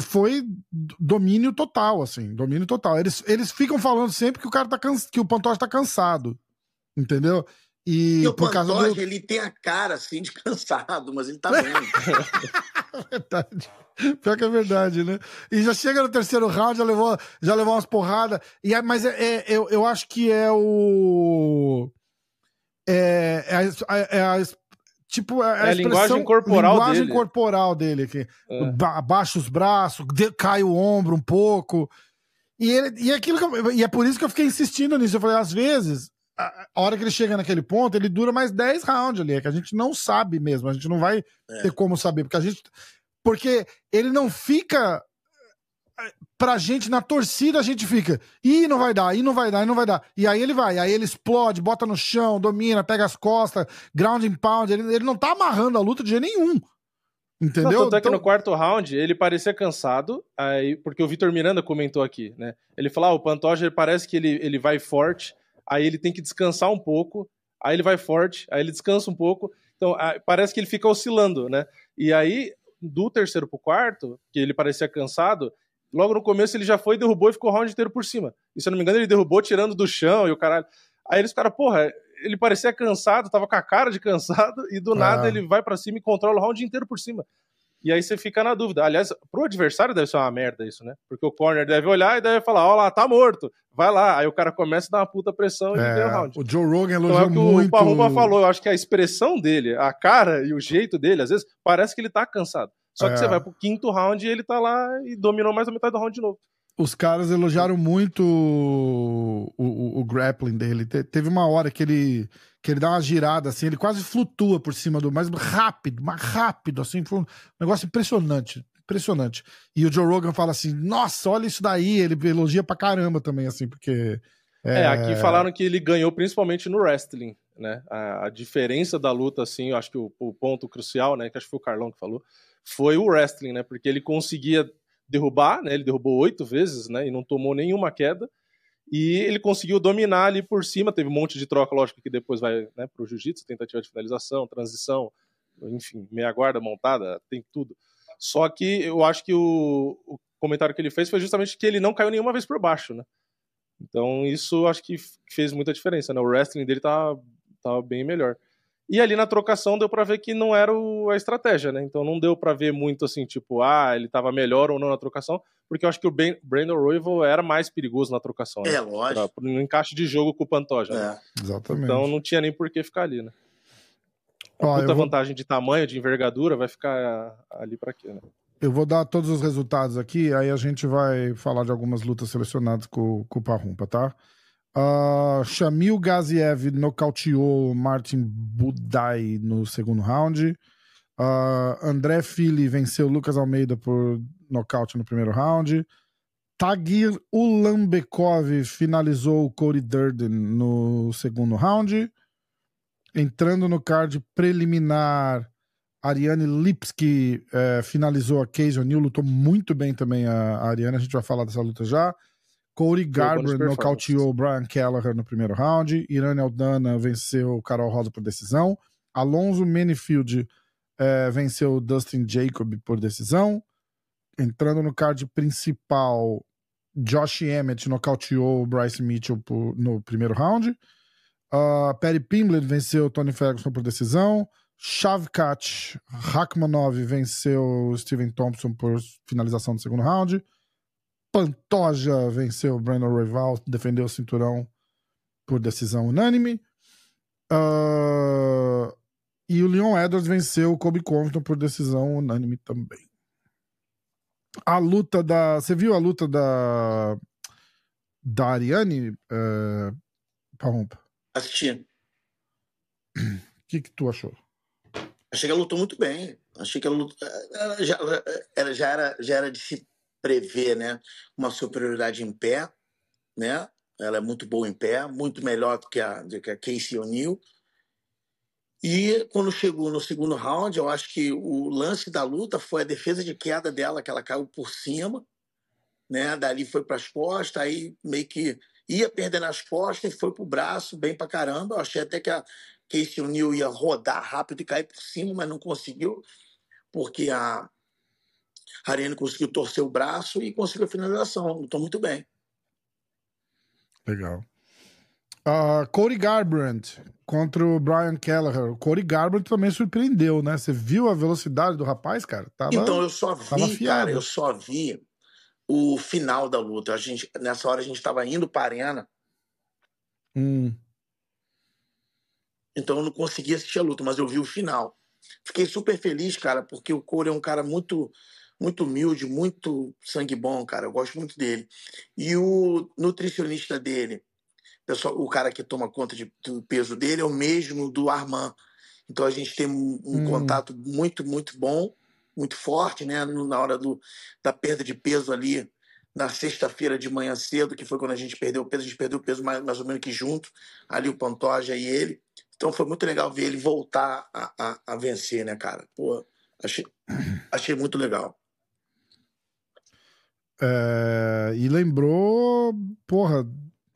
foi domínio total, assim, domínio total. Eles, eles ficam falando sempre que o cara tá cansa, que o Pantoja tá cansado, entendeu? E, e o Pantoja, do... ele tem a cara, assim, de cansado, mas ele tá bem. verdade. Pior que é verdade, né? E já chega no terceiro round, já levou, já levou umas porradas. E é, mas é, é, eu, eu acho que é o. É, é, a, é a Tipo, a, é a linguagem corporal linguagem dele. corporal dele aqui. É. Abaixa os braços, cai o ombro um pouco. E, ele, e, aquilo eu, e é por isso que eu fiquei insistindo nisso. Eu falei, às vezes, a, a, hora que ele chega naquele ponto, ele dura mais 10 rounds ali. É que a gente não sabe mesmo. A gente não vai é. ter como saber. Porque a gente. Porque ele não fica pra gente, na torcida, a gente fica, ih, não vai dar, ih, não vai dar, ih, não vai dar. E aí ele vai, aí ele explode, bota no chão, domina, pega as costas, ground and pound. Ele, ele não tá amarrando a luta de jeito nenhum. Entendeu? Não, tanto é que então no quarto round ele parecia cansado, aí, porque o Vitor Miranda comentou aqui, né? Ele falou: ah, o Pantoja parece que ele, ele vai forte, aí ele tem que descansar um pouco, aí ele vai forte, aí ele descansa um pouco. Então, a, parece que ele fica oscilando, né? E aí, do terceiro pro quarto, que ele parecia cansado, logo no começo ele já foi, derrubou e ficou o round inteiro por cima. E se eu não me engano, ele derrubou tirando do chão e o caralho. Aí eles ficaram, porra, ele parecia cansado, tava com a cara de cansado, e do ah. nada ele vai para cima e controla o round inteiro por cima. E aí você fica na dúvida. Aliás, pro adversário deve ser uma merda isso, né? Porque o corner deve olhar e deve falar, ó lá, tá morto, vai lá. Aí o cara começa a dar uma puta pressão e é, ganha o round. O Joe Rogan elogiou então é o que muito... o Parrumba falou, eu acho que a expressão dele, a cara e o jeito dele, às vezes, parece que ele tá cansado. Só que é. você vai pro quinto round e ele tá lá e dominou mais a metade do round de novo. Os caras elogiaram muito o, o, o grappling dele. Te, teve uma hora que ele que ele dá uma girada assim, ele quase flutua por cima do, mas rápido, mais rápido, assim, foi um negócio impressionante, impressionante. E o Joe Rogan fala assim, nossa, olha isso daí, ele elogia pra caramba também, assim, porque... É, é aqui falaram que ele ganhou principalmente no wrestling, né, a, a diferença da luta, assim, eu acho que o, o, ponto crucial, né, que acho que foi o Carlão que falou, foi o wrestling, né, porque ele conseguia derrubar, né, ele derrubou oito vezes, né, e não tomou nenhuma queda, e ele conseguiu dominar ali por cima, teve um monte de troca, lógico que depois vai né, para o jiu-jitsu, tentativa de finalização, transição, enfim, meia guarda montada, tem tudo. Só que eu acho que o, o comentário que ele fez foi justamente que ele não caiu nenhuma vez por baixo, né? Então isso acho que fez muita diferença, né? O wrestling dele tá, tá bem melhor. E ali na trocação deu para ver que não era o, a estratégia, né? Então não deu para ver muito assim, tipo, ah, ele tava melhor ou não na trocação, porque eu acho que o ben, Brandon Royval era mais perigoso na trocação. Né? É, lógico. Pra, no encaixe de jogo com o Pantoja. Né? É. Né? Exatamente. Então não tinha nem por que ficar ali, né? A puta vou... vantagem de tamanho, de envergadura, vai ficar ali para quê, né? Eu vou dar todos os resultados aqui, aí a gente vai falar de algumas lutas selecionadas com, com o Parrumpa, tá? Uh, Shamil Gaziev nocauteou Martin Budai no segundo round. Uh, André Fili venceu Lucas Almeida por nocaute no primeiro round. Tagir Ulambekov finalizou Cody Durden no segundo round. Entrando no card preliminar, Ariane Lipski eh, finalizou a Casey O'Neill, lutou muito bem também a, a Ariane, a gente vai falar dessa luta já. Cody Garbrandt nocauteou Brian Kelleher no primeiro round. Irene Aldana venceu Carol Rosa por decisão. Alonso Manifield é, venceu Dustin Jacob por decisão. Entrando no card principal, Josh Emmett nocauteou Bryce Mitchell por, no primeiro round. Uh, Perry Pimblett venceu Tony Ferguson por decisão. Shavkat Rakhmanov venceu Steven Thompson por finalização do segundo round. Pantoja venceu Brandon Rival, defendeu o cinturão por decisão unânime. Uh, e o Leon Edwards venceu o Kobe Covington por decisão unânime também. A luta da. Você viu a luta da. Da Ariane? Uh, Parrompa? Assisti. O que, que tu achou? Achei que ela lutou muito bem. Achei que ela, lutou, ela já, já, era, já era de se prevê né, uma superioridade em pé, né? Ela é muito boa em pé, muito melhor do que a, do que a Casey O'Neill. E quando chegou no segundo round, eu acho que o lance da luta foi a defesa de queda dela, que ela caiu por cima, né? Dali foi para as costas, aí meio que ia perdendo as costas e foi pro braço, bem para caramba. Eu achei até que a Casey O'Neill ia rodar rápido e cair por cima, mas não conseguiu, porque a, a Ariane conseguiu torcer o braço e conseguiu a finalização. Lutou muito bem. Legal. Uh, Cody Garbrandt contra o Brian Kelleher. O Cody Garbrandt também surpreendeu, né? Você viu a velocidade do rapaz, cara? Tava, então, eu só vi, cara, eu só vi o final da luta. A gente, nessa hora a gente estava indo para a arena. Hum. Então eu não consegui assistir a luta, mas eu vi o final. Fiquei super feliz, cara, porque o Corey é um cara muito muito humilde, muito sangue bom, cara. Eu gosto muito dele. E o nutricionista dele, pessoal, o cara que toma conta de, do peso dele, é o mesmo do Armand. Então a gente tem um, um hum. contato muito, muito bom, muito forte, né? Na hora do, da perda de peso ali, na sexta-feira de manhã cedo, que foi quando a gente perdeu o peso, a gente perdeu o peso mais, mais ou menos que junto, ali o Pantoja e ele. Então foi muito legal ver ele voltar a, a, a vencer, né, cara? Pô, achei, achei muito legal. É, e lembrou, porra,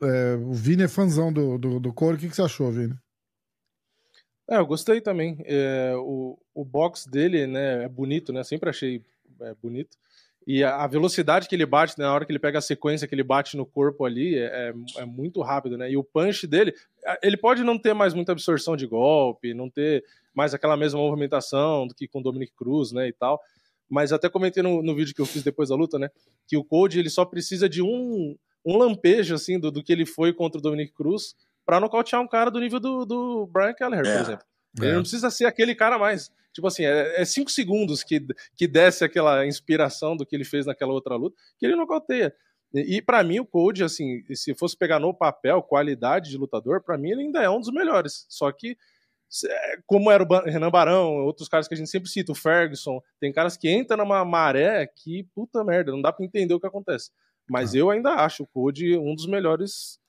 é, o Vini é fãzão do, do, do Core. O que, que você achou, Vini? É, eu gostei também. É, o, o box dele né, é bonito, né? Sempre achei é, bonito. E a, velocidade que ele bate, né, na hora que ele pega a sequência que ele bate no corpo ali, é, é, é muito rápido, né? E o punch dele, ele pode não ter mais muita absorção de golpe, não ter mais aquela mesma movimentação do que com o Dominic Cruz, né, e tal. Mas até comentei no, no vídeo que eu fiz depois da luta, né, que o Code ele só precisa de um, um lampejo, assim, do, do que ele foi contra o Dominic Cruz para nocautear um cara do nível do, do Brian Kelleher, por é. exemplo. Ele é. não precisa ser aquele cara mais. Tipo assim, é, é cinco segundos que, que desce aquela inspiração do que ele fez naquela outra luta, que ele nocauteia. E, e para mim, o Code, assim, se fosse pegar no papel qualidade de lutador, para mim ele ainda é um dos melhores. Só que, como era o Renan Barão, outros caras que a gente sempre cita, o Ferguson, tem caras que entram numa maré que, puta merda, não dá para entender o que acontece. Mas ah. eu ainda acho o Code um dos melhores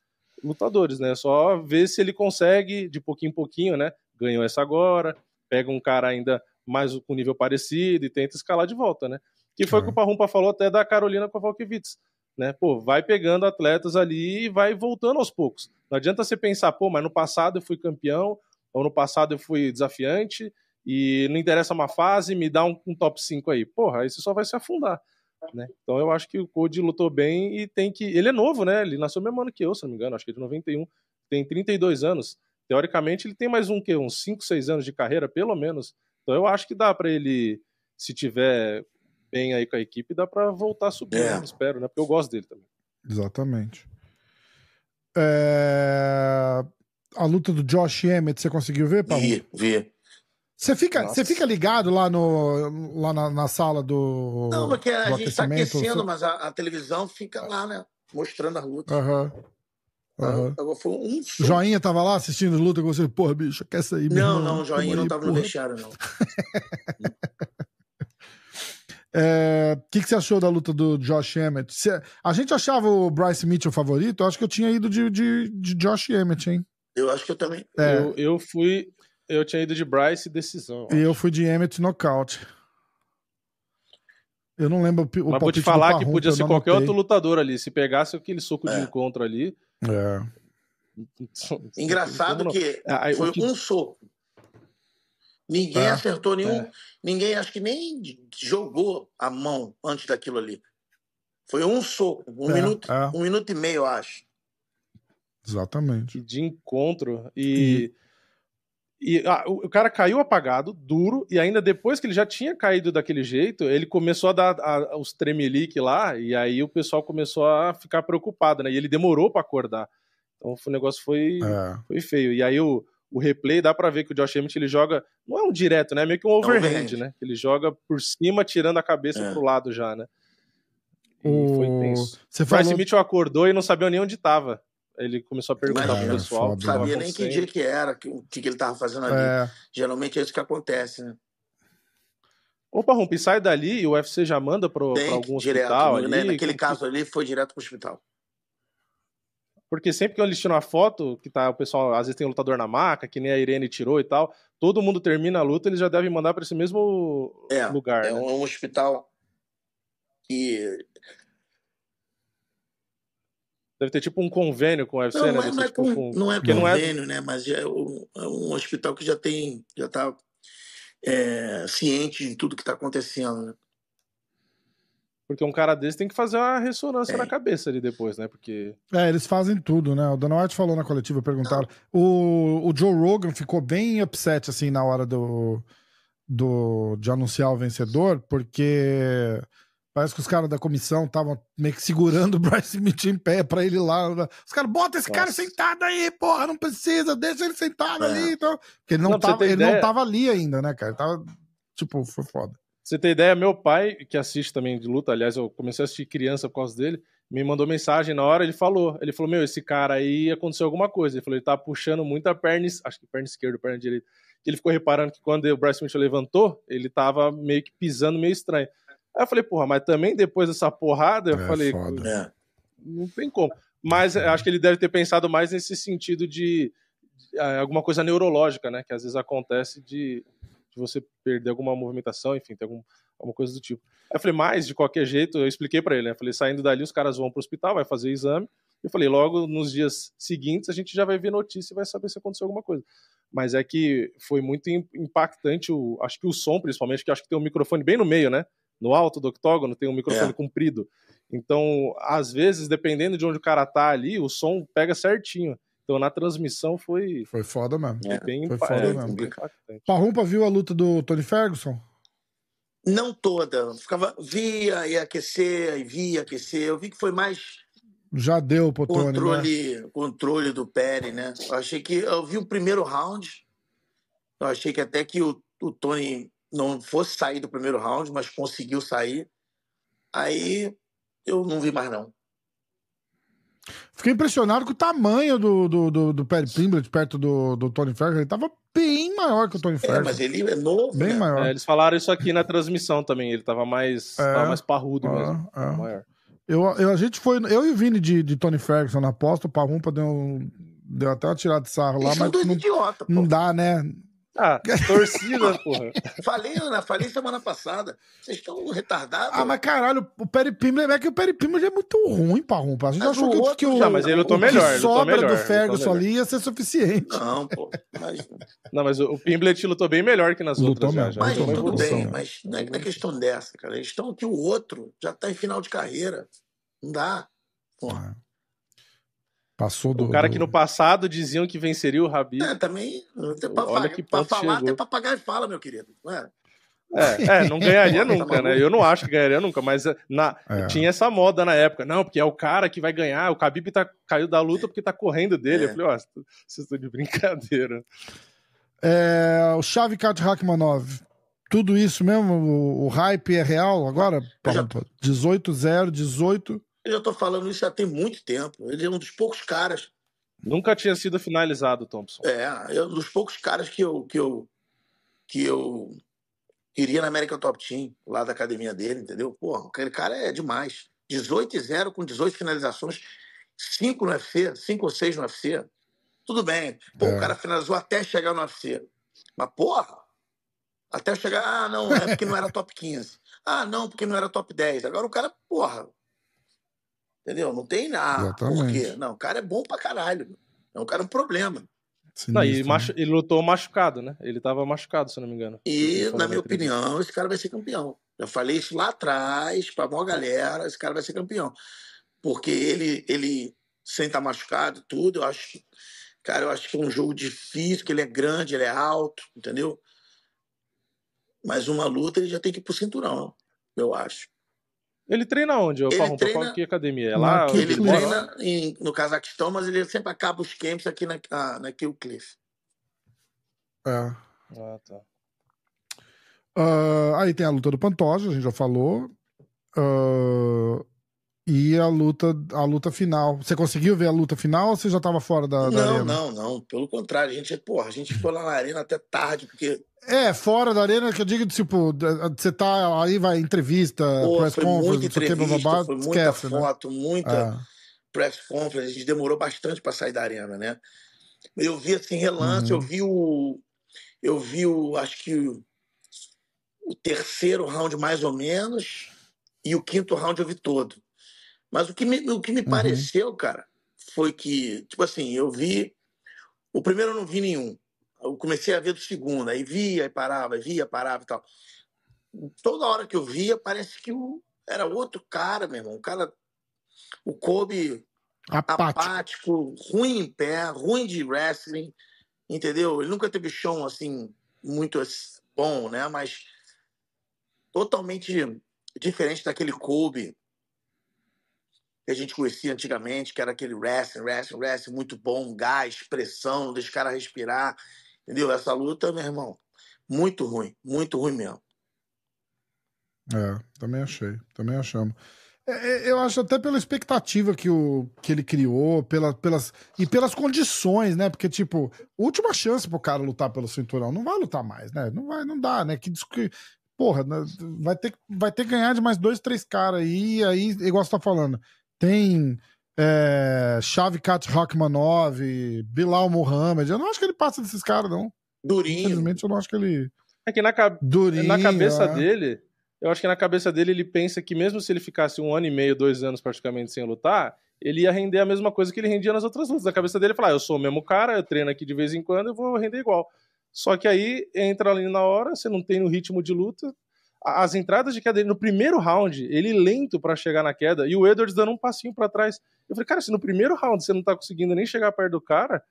lutadores, né? Só ver se ele consegue, de pouquinho em pouquinho, né? Ganhou essa agora, pega um cara ainda mais com nível parecido e tenta escalar de volta, né? Que foi o que o Parrumpa falou até da Carolina Kowalkiewicz, né? Pô, vai pegando atletas ali e vai voltando aos poucos. Não adianta você pensar, pô, mas no passado eu fui campeão, ou no passado eu fui desafiante, e não interessa uma fase, me dá um, um top 5 aí. Porra, aí você só vai se afundar. Né? Então eu acho que o Cody lutou bem e tem que. Ele é novo, né? Ele nasceu mesmo ano que eu, se não me engano, acho que é de 91. Tem 32 anos. Teoricamente, ele tem mais um que uns 5, 6 anos de carreira, pelo menos. Então eu acho que dá para ele, se tiver bem aí com a equipe, dá para voltar a subir, é. espero, né? Porque eu gosto dele também. Exatamente. É... A luta do Josh Emmett, você conseguiu ver, Paulo? Vi, vi. Você fica, você fica ligado lá, no, lá na, na sala do. Não, porque a gente está aquecendo, mas a, a, televisão fica lá, né? Mostrando as lutas. Aham. Uhum. Uhum. Foi um Joinha tava lá assistindo luta com você, porra, bicho, quer sair? Não, não, Joinha não tava porra. no vestiário, não. O é, que, que você achou da luta do Josh Emmett? A gente achava o Bryce Mitchell favorito? Eu acho que eu tinha ido de, de, de Josh Emmett, hein? Eu acho que eu também. É. Eu, eu fui. Eu tinha ido de Bryce decisão. E eu fui de Emmett nocaute. Eu não lembro o Mas vou te falar que podia ser qualquer outro lutador ali. Se pegasse aquele soco é. de encontro ali. É. Engraçado que ah, foi um soco. Ninguém é. acertou nenhum. É. Ninguém acho que nem jogou a mão antes daquilo ali. Foi um soco, um, é, minuto, é. um minuto e meio, eu acho. Exatamente. De encontro. E. e e ah, o, cara caiu apagado, duro, e ainda depois que ele já tinha caído daquele jeito, ele começou a dar a, os tremelique lá, e aí o pessoal começou a ficar preocupado, né? E ele demorou para acordar. Então o negócio foi, é. foi feio. E aí o, o replay dá para ver que o Josh Emmett ele joga, não é um direto, né? É meio que um overhand, overhand. né? Ele joga por cima, tirando a cabeça é. pro lado já, né? E o... foi tenso. Você Bryce falou... Mitchell acordou e não sabia nem onde estava. Ele começou a perguntar pro pessoal. Não sabia nem que dia que era, o que, que ele tava fazendo ali. É. Geralmente é isso que acontece, né? Opa, Rumpi, sai dali e o UFC já manda para algum direto, hospital né? ali? Naquele caso ali, foi direto pro hospital. Porque sempre que eu listino a foto, que tá o pessoal, às vezes tem um lutador na maca, que nem a Irene tirou e tal, todo mundo termina a luta, eles já devem mandar para esse mesmo é, lugar. É né? um hospital que Deve ter tipo um convênio com o UFC, não, né? Não é, não é, com, com... não é convênio, não é... né? Mas é um, é um, hospital que já tem, já está é, ciente de tudo que está acontecendo, né? Porque um cara desse tem que fazer uma ressonância é. na cabeça ali depois, né? Porque. É, eles fazem tudo, né? O Dana White falou na coletiva, perguntaram. O, o Joe Rogan ficou bem upset, assim, na hora do, do, de anunciar o vencedor, porque Parece que os caras da comissão estavam meio que segurando o Bryce Mitchell em pé pra ele lá. Os caras, bota esse Nossa. cara sentado aí, porra, não precisa, deixa ele sentado é. ali. Então... Porque ele não, não tava, ele não tava ali ainda, né, cara? Ele tava, tipo, foi foda. você ter ideia, meu pai, que assiste também de luta, aliás, eu comecei a assistir criança por causa dele, me mandou mensagem na hora, ele falou, ele falou, meu, esse cara aí aconteceu alguma coisa. Ele falou, ele tá puxando muito a perna, acho que perna esquerda, perna direita. Ele ficou reparando que quando o Bryce Mitchell levantou, ele tava meio que pisando meio estranho. Aí eu falei, porra, mas também depois dessa porrada, eu é, falei, é. não tem como. Mas é. acho que ele deve ter pensado mais nesse sentido de, de é, alguma coisa neurológica, né? Que às vezes acontece de, de você perder alguma movimentação, enfim, tem algum, alguma coisa do tipo. Aí eu falei, mas de qualquer jeito, eu expliquei para ele, né? Eu falei, saindo dali, os caras vão pro hospital, vai fazer exame. Eu falei, logo nos dias seguintes a gente já vai ver notícia e vai saber se aconteceu alguma coisa. Mas é que foi muito impactante, o, acho que o som, principalmente, que acho que tem um microfone bem no meio, né? No alto do octógono tem um microfone é. comprido. Então, às vezes, dependendo de onde o cara tá ali, o som pega certinho. Então, na transmissão foi. Foi foda mesmo. É. Bem foi foda é, mesmo. Parrumpa viu a luta do Tony Ferguson? Não toda. Ficava, via, ia aquecer, e via, aquecer. Eu vi que foi mais. Já deu pro Tony, controle, né? Controle do Perry, né? Eu achei que. Eu vi o primeiro round. Eu achei que até que o, o Tony não fosse sair do primeiro round, mas conseguiu sair. Aí eu não vi mais, não. Fiquei impressionado com o tamanho do, do, do, do Perry Pimblett perto do, do Tony Ferguson. Ele tava bem maior que o Tony é, Ferguson. mas ele é novo. Bem né? maior. É, eles falaram isso aqui na transmissão também. Ele tava mais, é, tava mais parrudo é, mesmo. É. Maior. Eu, eu, a gente foi. Eu e o Vini de, de Tony Ferguson na aposta, o Parrumpa deu, deu até uma tirada de sarro lá, mas. Não, idiota, não dá, né? Ah, torcida, porra. Falei, Ana, falei semana passada. Vocês estão retardados. Ah, mas caralho, o Perry Pimble é que o Perry Pimble é muito ruim pra rumpa. A gente mas achou que, que, o, já, mas ele lutou o melhor, que sobra melhor, do Ferguson ali ia ser suficiente. Não, pô. Mas... Não, mas o Pimblet lutou bem melhor que nas lutou outras. Já, já. Mas tudo bem, mas não é, não é questão dessa, cara. Eles estão que o outro já tá em final de carreira. Não dá. Porra. É. Passou do. O cara do... que no passado diziam que venceria o Rabib. É, também. Pra, Olha que pra falar, chegou. até papagaio fala, meu querido. Não é? É, é, não ganharia tá nunca, né? Eu não acho que ganharia nunca, mas eh, na, é. tinha essa moda na época. Não, porque é o cara que vai ganhar. O Khabib tá, caiu da luta porque tá correndo dele. É. Eu falei, ó, oh, vocês estão de brincadeira. É, o Shavkat Rakhmanov. Tudo isso mesmo? O, o hype é real agora? 18-0, 18. Eu já estou falando isso há tem muito tempo. Ele é um dos poucos caras. Nunca tinha sido finalizado, Thompson. É, é um dos poucos caras que eu, que eu, que eu iria na América Top Team, lá da academia dele, entendeu? Porra, aquele cara é demais. 18 e 0 com 18 finalizações, 5 no UFC, 5 ou 6 no UFC. Tudo bem. Pô, é. o cara finalizou até chegar no UFC. Mas, porra, até chegar, ah, não, é porque não era top 15. Ah, não, porque não era top 10. Agora o cara, porra, Entendeu? Não tem nada. Por quê? Não, o cara é bom pra caralho. É um cara um problema. não, e machu... ele lutou machucado, né? Ele tava machucado, se não me engano. E, na minha opinião, esse cara vai ser campeão. Eu falei isso lá atrás, pra maior galera, esse cara vai ser campeão. Porque ele, ele sem estar tá machucado, tudo, eu acho Cara, eu acho que é um jogo difícil, que ele é grande, ele é alto, entendeu? Mas uma luta ele já tem que ir pro cinturão, eu acho. Ele treina onde? Eu ele treina, qual que academia? É lá? Ele treina em, no Cazaquistão, mas ele sempre acaba os camps aqui na, na, na Kill Cliff. É. Ah, tá. Uh, aí tem a luta do Pantoja, a gente já falou. Uh, e a luta, a luta final. Você conseguiu ver a luta final ou você já estava fora da, da não, arena? Não, não, não. Pelo contrário, a gente, porra, a gente ficou lá na arena até tarde, porque. É, fora da arena, que eu digo, tipo, você tá aí, vai entrevista, Pô, press conference, entrevista, que, foi muita esquece, né? foto, né? muita é. press conference, a gente demorou bastante para sair da arena, né? Eu vi assim, relance, uhum. eu vi o. Eu vi o. Acho que o, o terceiro round mais ou menos, e o quinto round eu vi todo. Mas o que me, o que me uhum. pareceu, cara, foi que, tipo assim, eu vi. O primeiro eu não vi nenhum. Eu comecei a ver do segundo, aí via e parava, via, parava e tal. Toda hora que eu via, parece que o, era outro cara, meu irmão. O cara. O Kobe apático. apático, ruim em pé, ruim de wrestling, entendeu? Ele nunca teve show assim, muito bom, né? Mas totalmente diferente daquele Kobe que a gente conhecia antigamente, que era aquele wrestling, wrestling, wrestling, muito bom, gás, pressão, deixa o cara respirar. Entendeu? Essa luta, meu irmão, muito ruim, muito ruim mesmo. É, também achei, também achamos. É, é, eu acho até pela expectativa que, o, que ele criou, pela, pelas, e pelas condições, né? Porque, tipo, última chance pro cara lutar pelo cinturão. Não vai lutar mais, né? Não vai, não dá, né? Que, que porra, né? vai ter, vai ter que ganhar de mais dois, três caras aí, aí, igual você tá falando tem é, Shavkat Rakhmanov, Bilal Mohamed. Eu não acho que ele passa desses caras, não. Durinho. Infelizmente, eu não acho que ele. É que na, Durinho, na cabeça é. dele, eu acho que na cabeça dele ele pensa que mesmo se ele ficasse um ano e meio, dois anos praticamente sem lutar, ele ia render a mesma coisa que ele rendia nas outras lutas. Na cabeça dele, falar, ah, eu sou o mesmo cara, eu treino aqui de vez em quando, eu vou render igual. Só que aí entra ali na hora, você não tem no ritmo de luta. As entradas de queda no primeiro round, ele lento para chegar na queda e o Edwards dando um passinho para trás. Eu falei, cara, se no primeiro round você não tá conseguindo nem chegar perto do cara,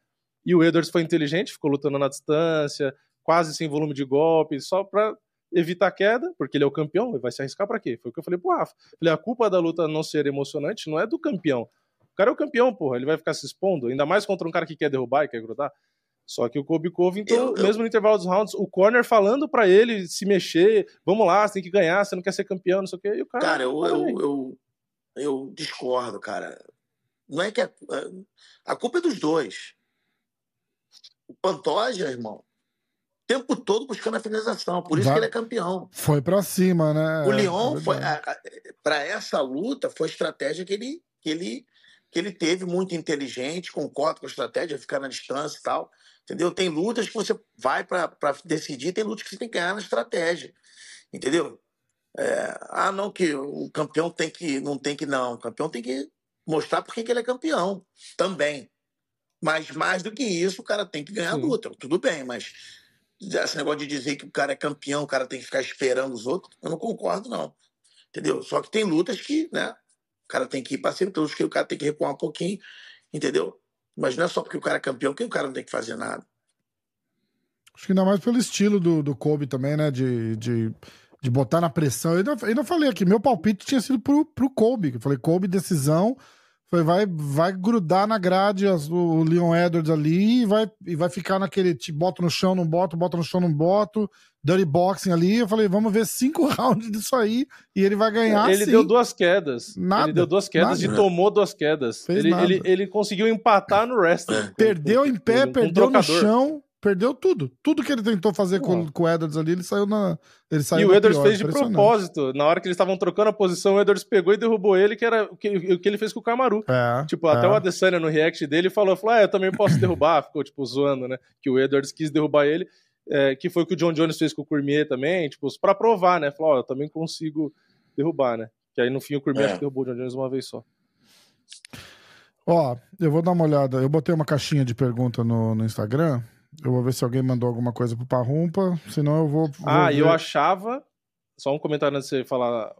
e o Edwards foi inteligente, ficou lutando na distância, quase sem volume de golpe, só pra evitar a queda, porque ele é o campeão, ele vai se arriscar para quê? Foi o que eu falei pro Rafa. Falei, a culpa da luta não ser emocionante não é do campeão. O cara é o campeão, porra, ele vai ficar se expondo, ainda mais contra um cara que quer derrubar e quer grudar. Só que o Kobe Covington, eu, eu... mesmo no intervalo dos rounds, o corner falando para ele se mexer, vamos lá, você tem que ganhar, você não quer ser campeão, não sei o quê. E o cara, cara eu, eu, eu, eu, discordo, cara. Não é que a, a culpa é dos dois. O Pantoja, irmão, tempo todo buscando a finalização. Por isso Vai. que ele é campeão. Foi para cima, né? O Leon, é para essa luta, foi a estratégia que ele, que ele, que ele teve, muito inteligente, concordo com a estratégia, ficar na distância e tal. Entendeu? Tem lutas que você vai para decidir, tem lutas que você tem que ganhar na estratégia. Entendeu? É, ah, não, que o campeão tem que. Não tem que, não. O campeão tem que mostrar por que ele é campeão também. Mas mais do que isso, o cara tem que ganhar Sim. a luta. Tudo bem, mas esse negócio de dizer que o cara é campeão, o cara tem que ficar esperando os outros, eu não concordo, não. Entendeu? Só que tem lutas que, né? O cara tem que ir para cima, tem lutas que o cara tem que recuar um pouquinho, entendeu? Mas não é só porque o cara é campeão que o cara não tem que fazer nada. Acho que ainda mais pelo estilo do, do Kobe também, né? De, de, de botar na pressão. Eu ainda, ainda falei aqui, meu palpite tinha sido pro, pro Kobe. Eu falei, Kobe, decisão. Foi, vai, vai grudar na grade as, o Leon Edwards ali e vai, e vai ficar naquele te bota no chão, não boto, bota no chão, não boto, dirty boxing ali. Eu falei, vamos ver cinco rounds disso aí e ele vai ganhar. Ele sim. deu duas quedas. Nada. Ele deu duas quedas nada. e tomou duas quedas. Ele, ele, ele, conseguiu empatar no wrestling. Perdeu em pé, um, perdeu no chão perdeu tudo. Tudo que ele tentou fazer com, com o Edwards ali, ele saiu na. Ele saiu e o Edwards pior, fez de propósito. Na hora que eles estavam trocando a posição, o Edwards pegou e derrubou ele, que era o que, o que ele fez com o Kamaru. É, tipo, até é. o Adesanya no react dele falou: falou ah, eu também posso derrubar. Ficou, tipo, zoando, né? Que o Edwards quis derrubar ele. É, que foi o que o John Jones fez com o Cormier também, tipo, pra provar, né? Falou, ó, oh, eu também consigo derrubar, né? Que aí no fim o Cormier é. derrubou o John Jones uma vez só. Ó, eu vou dar uma olhada. Eu botei uma caixinha de pergunta no, no Instagram. Eu vou ver se alguém mandou alguma coisa pro Parrumpa, senão eu vou. vou ah, ver. eu achava. Só um comentário antes de você falar,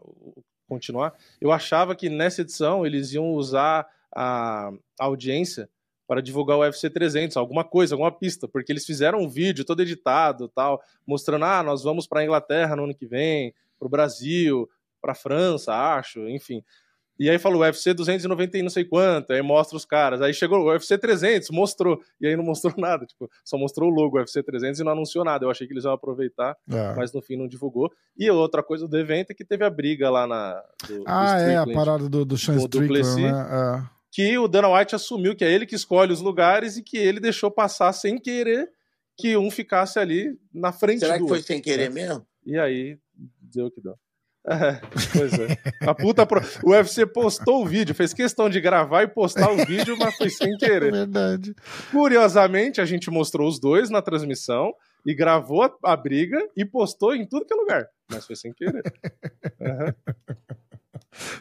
continuar. Eu achava que nessa edição eles iam usar a audiência para divulgar o UFC 300, alguma coisa, alguma pista, porque eles fizeram um vídeo todo editado, tal, mostrando, ah, nós vamos para a Inglaterra no ano que vem, para o Brasil, para a França, acho, enfim. E aí falou UFC 290 e não sei quanto, aí mostra os caras. Aí chegou o UFC 300, mostrou. E aí não mostrou nada, tipo, só mostrou o logo UFC 300 e não anunciou nada. Eu achei que eles iam aproveitar, é. mas no fim não divulgou. E outra coisa do evento é que teve a briga lá na. Do, ah, do é, a parada do, do Sean Strickland, né? É. Que o Dana White assumiu que é ele que escolhe os lugares e que ele deixou passar sem querer que um ficasse ali na frente Será do que foi sem querer mesmo? E aí, deu o que deu. É, pois é. A puta pro... O UFC postou o vídeo, fez questão de gravar e postar o vídeo, mas foi sem querer. É verdade. Curiosamente, a gente mostrou os dois na transmissão e gravou a, a briga e postou em tudo que é lugar, mas foi sem querer.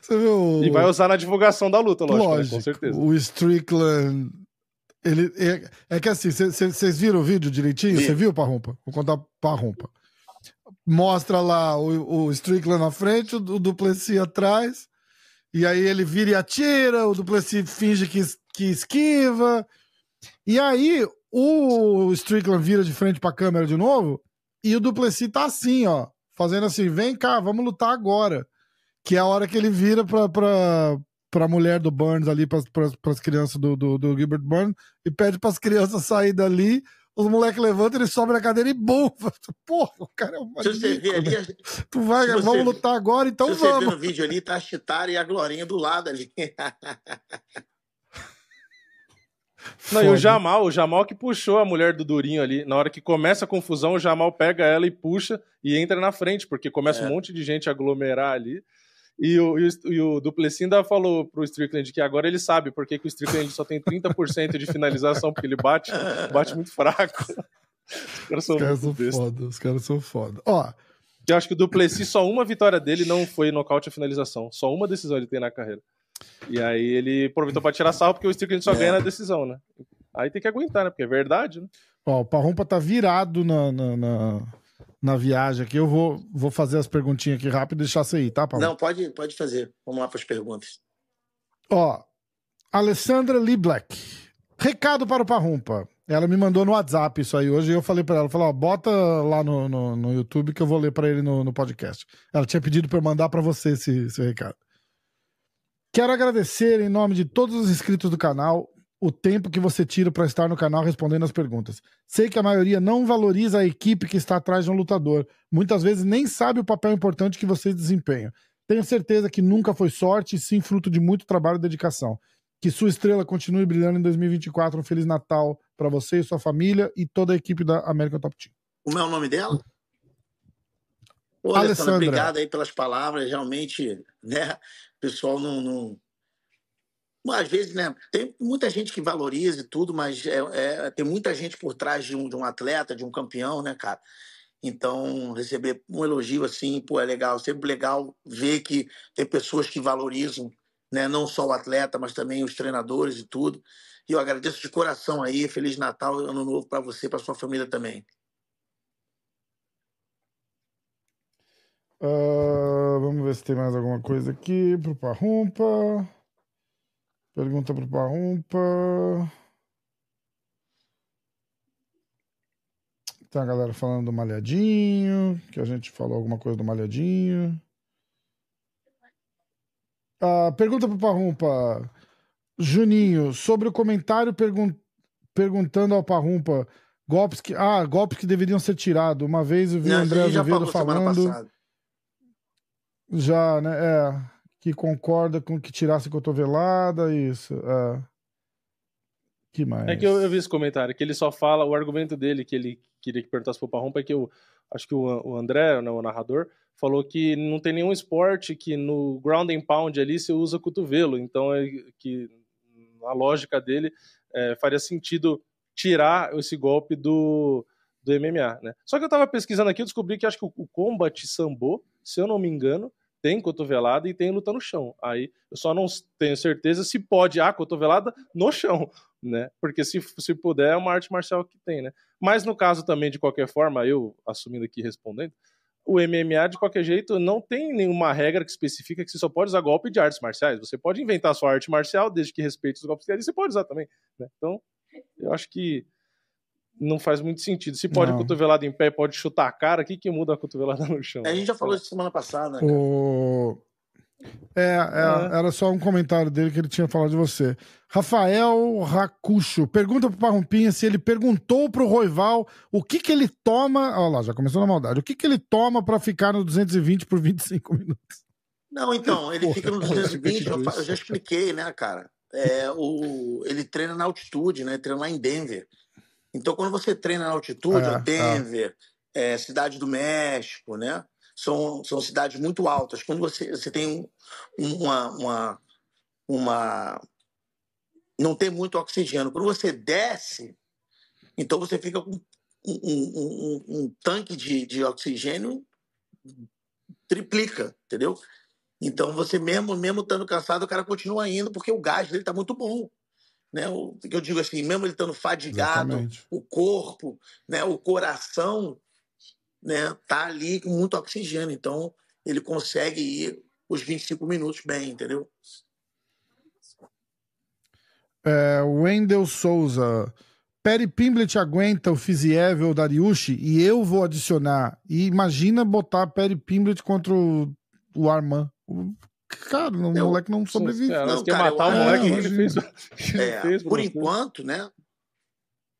Uhum. E vai usar na divulgação da luta, lógico, lógico né? com certeza. O Strickland. Ele, é, é que assim, vocês viram o vídeo direitinho? Você viu, Parrumpa? Vou contar Parrumpa mostra lá o, o Strickland na frente, o, o Duplessis atrás, e aí ele vira e atira, o Duplessis finge que, que esquiva, e aí o Strickland vira de frente pra câmera de novo, e o Duplessis tá assim, ó, fazendo assim, vem cá, vamos lutar agora, que é a hora que ele vira pra, pra, pra mulher do Burns ali, pras, pras crianças do, do, do Gilbert Burns, e pede pras crianças sair dali, os moleques levantam, ele sobe na cadeira e bum! Porra, o cara é um Se você ver ali. Tu vai, vamos você, lutar agora, então vamos. Você ver no vídeo ali, tá a Chitara e a Glorinha do lado ali. Não, e o Jamal, o Jamal que puxou a mulher do Durinho ali. Na hora que começa a confusão, o Jamal pega ela e puxa e entra na frente, porque começa é. um monte de gente a aglomerar ali. E o, e o, e o Duplessis ainda falou pro Strickland que agora ele sabe porque que o Strickland só tem 30% de finalização, porque ele bate, bate muito fraco. Os caras são, os caras são foda, os caras são foda. Ó, eu acho que o Duplessis, só uma vitória dele não foi nocaute a finalização. Só uma decisão ele tem na carreira. E aí ele aproveitou para tirar sarro, porque o Strickland só é. ganha na decisão, né? Aí tem que aguentar, né? Porque é verdade, né? Ó, o Parrumpa tá virado na, na, na, na, viagem aqui. Eu vou, vou fazer as perguntinhas aqui rápido e deixar você aí, tá, Parrumpa? Não, pode, pode fazer. Vamos lá para as perguntas. Ó, Alessandra Lee Black. Recado para o Parrumpa. Ela me mandou no WhatsApp isso aí hoje e eu falei para ela, falou, ó, bota lá no, no, no, YouTube que eu vou ler para ele no, no, podcast. Ela tinha pedido para eu mandar para você esse, esse recado. Quero agradecer em nome de todos os inscritos do canal o tempo que você tira para estar no canal respondendo as perguntas. Sei que a maioria não valoriza a equipe que está atrás de um lutador. Muitas vezes nem sabe o papel importante que vocês desempenham. Tenho certeza que nunca foi sorte e sim fruto de muito trabalho e dedicação. Que sua estrela continue brilhando em 2024. Um Feliz Natal para você e sua família e toda a equipe da American Top Team. Como é o nome dela? Ô, Alessandra, obrigado aí pelas palavras. Realmente, né, o pessoal não, não... Às vezes, né, tem muita gente que valoriza e tudo, mas é, é, tem muita gente por trás de um, de um atleta, de um campeão, né, cara? Então, receber um elogio assim, pô, é legal. Sempre legal ver que tem pessoas que valorizam né? não só o atleta, mas também os treinadores e tudo. E eu agradeço de coração aí. Feliz Natal Ano Novo para você para sua família também. Uh, vamos ver se tem mais alguma coisa aqui pro Parrumpa. Pergunta pro Parrumpa. Tem a galera falando do Malhadinho, que a gente falou alguma coisa do Malhadinho. Uh, pergunta pro Parrumpa. Juninho, sobre o comentário pergun perguntando ao Parrumpa golpes que, ah, golpes que deveriam ser tirados. Uma vez eu vi Não, o André Azevedo falando. Já, né? É. Que concorda com que tirasse cotovelada, isso. É. Que mais? É que eu, eu, vi esse comentário, que ele só fala, o argumento dele que ele queria que perguntasse pro Parrumpa é que eu acho que o, André, né, o narrador, falou que não tem nenhum esporte que no ground and pound ali você usa cotovelo, então é que a lógica dele é, faria sentido tirar esse golpe do, do MMA, né? Só que eu tava pesquisando aqui, eu descobri que acho que o, o Combat Sambo, se eu não me engano, tem cotovelada e tem luta no chão. Aí eu só não tenho certeza se pode a cotovelada no chão, né? Porque se, se puder, é uma arte marcial que tem, né? Mas no caso também, de qualquer forma, eu assumindo aqui respondendo, o MMA, de qualquer jeito, não tem nenhuma regra que especifica que você só pode usar golpe de artes marciais. Você pode inventar sua arte marcial, desde que respeite os golpes dele, você pode usar também. Né? Então, eu acho que não faz muito sentido. Se pode não. cotovelada em pé, pode chutar a cara, o que, que muda a cotovelada no chão? É, a gente já falou isso semana passada. O... É, é, é, era só um comentário dele que ele tinha falado de você. Rafael Racucho pergunta pro Parrumpinha se ele perguntou pro Roival o que que ele toma. Olha lá, já começou na maldade. O que que ele toma para ficar no 220 por 25 minutos? Não, então, ele Porra, fica no 220, eu, eu já expliquei, né, cara? É, o, ele treina na altitude, né? Ele treina lá em Denver. Então, quando você treina na altitude, é, Denver, é. Cidade do México, né? são, são cidades muito altas. Quando você, você tem uma, uma, uma. Não tem muito oxigênio. Quando você desce, então você fica com um, um, um, um tanque de, de oxigênio triplica, entendeu? Então você mesmo mesmo estando cansado, o cara continua indo porque o gás dele está muito bom. Né? O, eu digo assim, mesmo ele estando fadigado, Exatamente. o corpo, né, o coração né, tá ali com muito oxigênio, então ele consegue ir os 25 minutos bem, entendeu? É, Wendel Souza. Perry Pimblet aguenta o Fiziev ou o Dariushi e eu vou adicionar. E imagina botar Perry Pimblet contra o, o Arman. Cara, o eu, moleque não sobrevive. Não, quer matar o moleque que ele fez. É, fez por enquanto, né?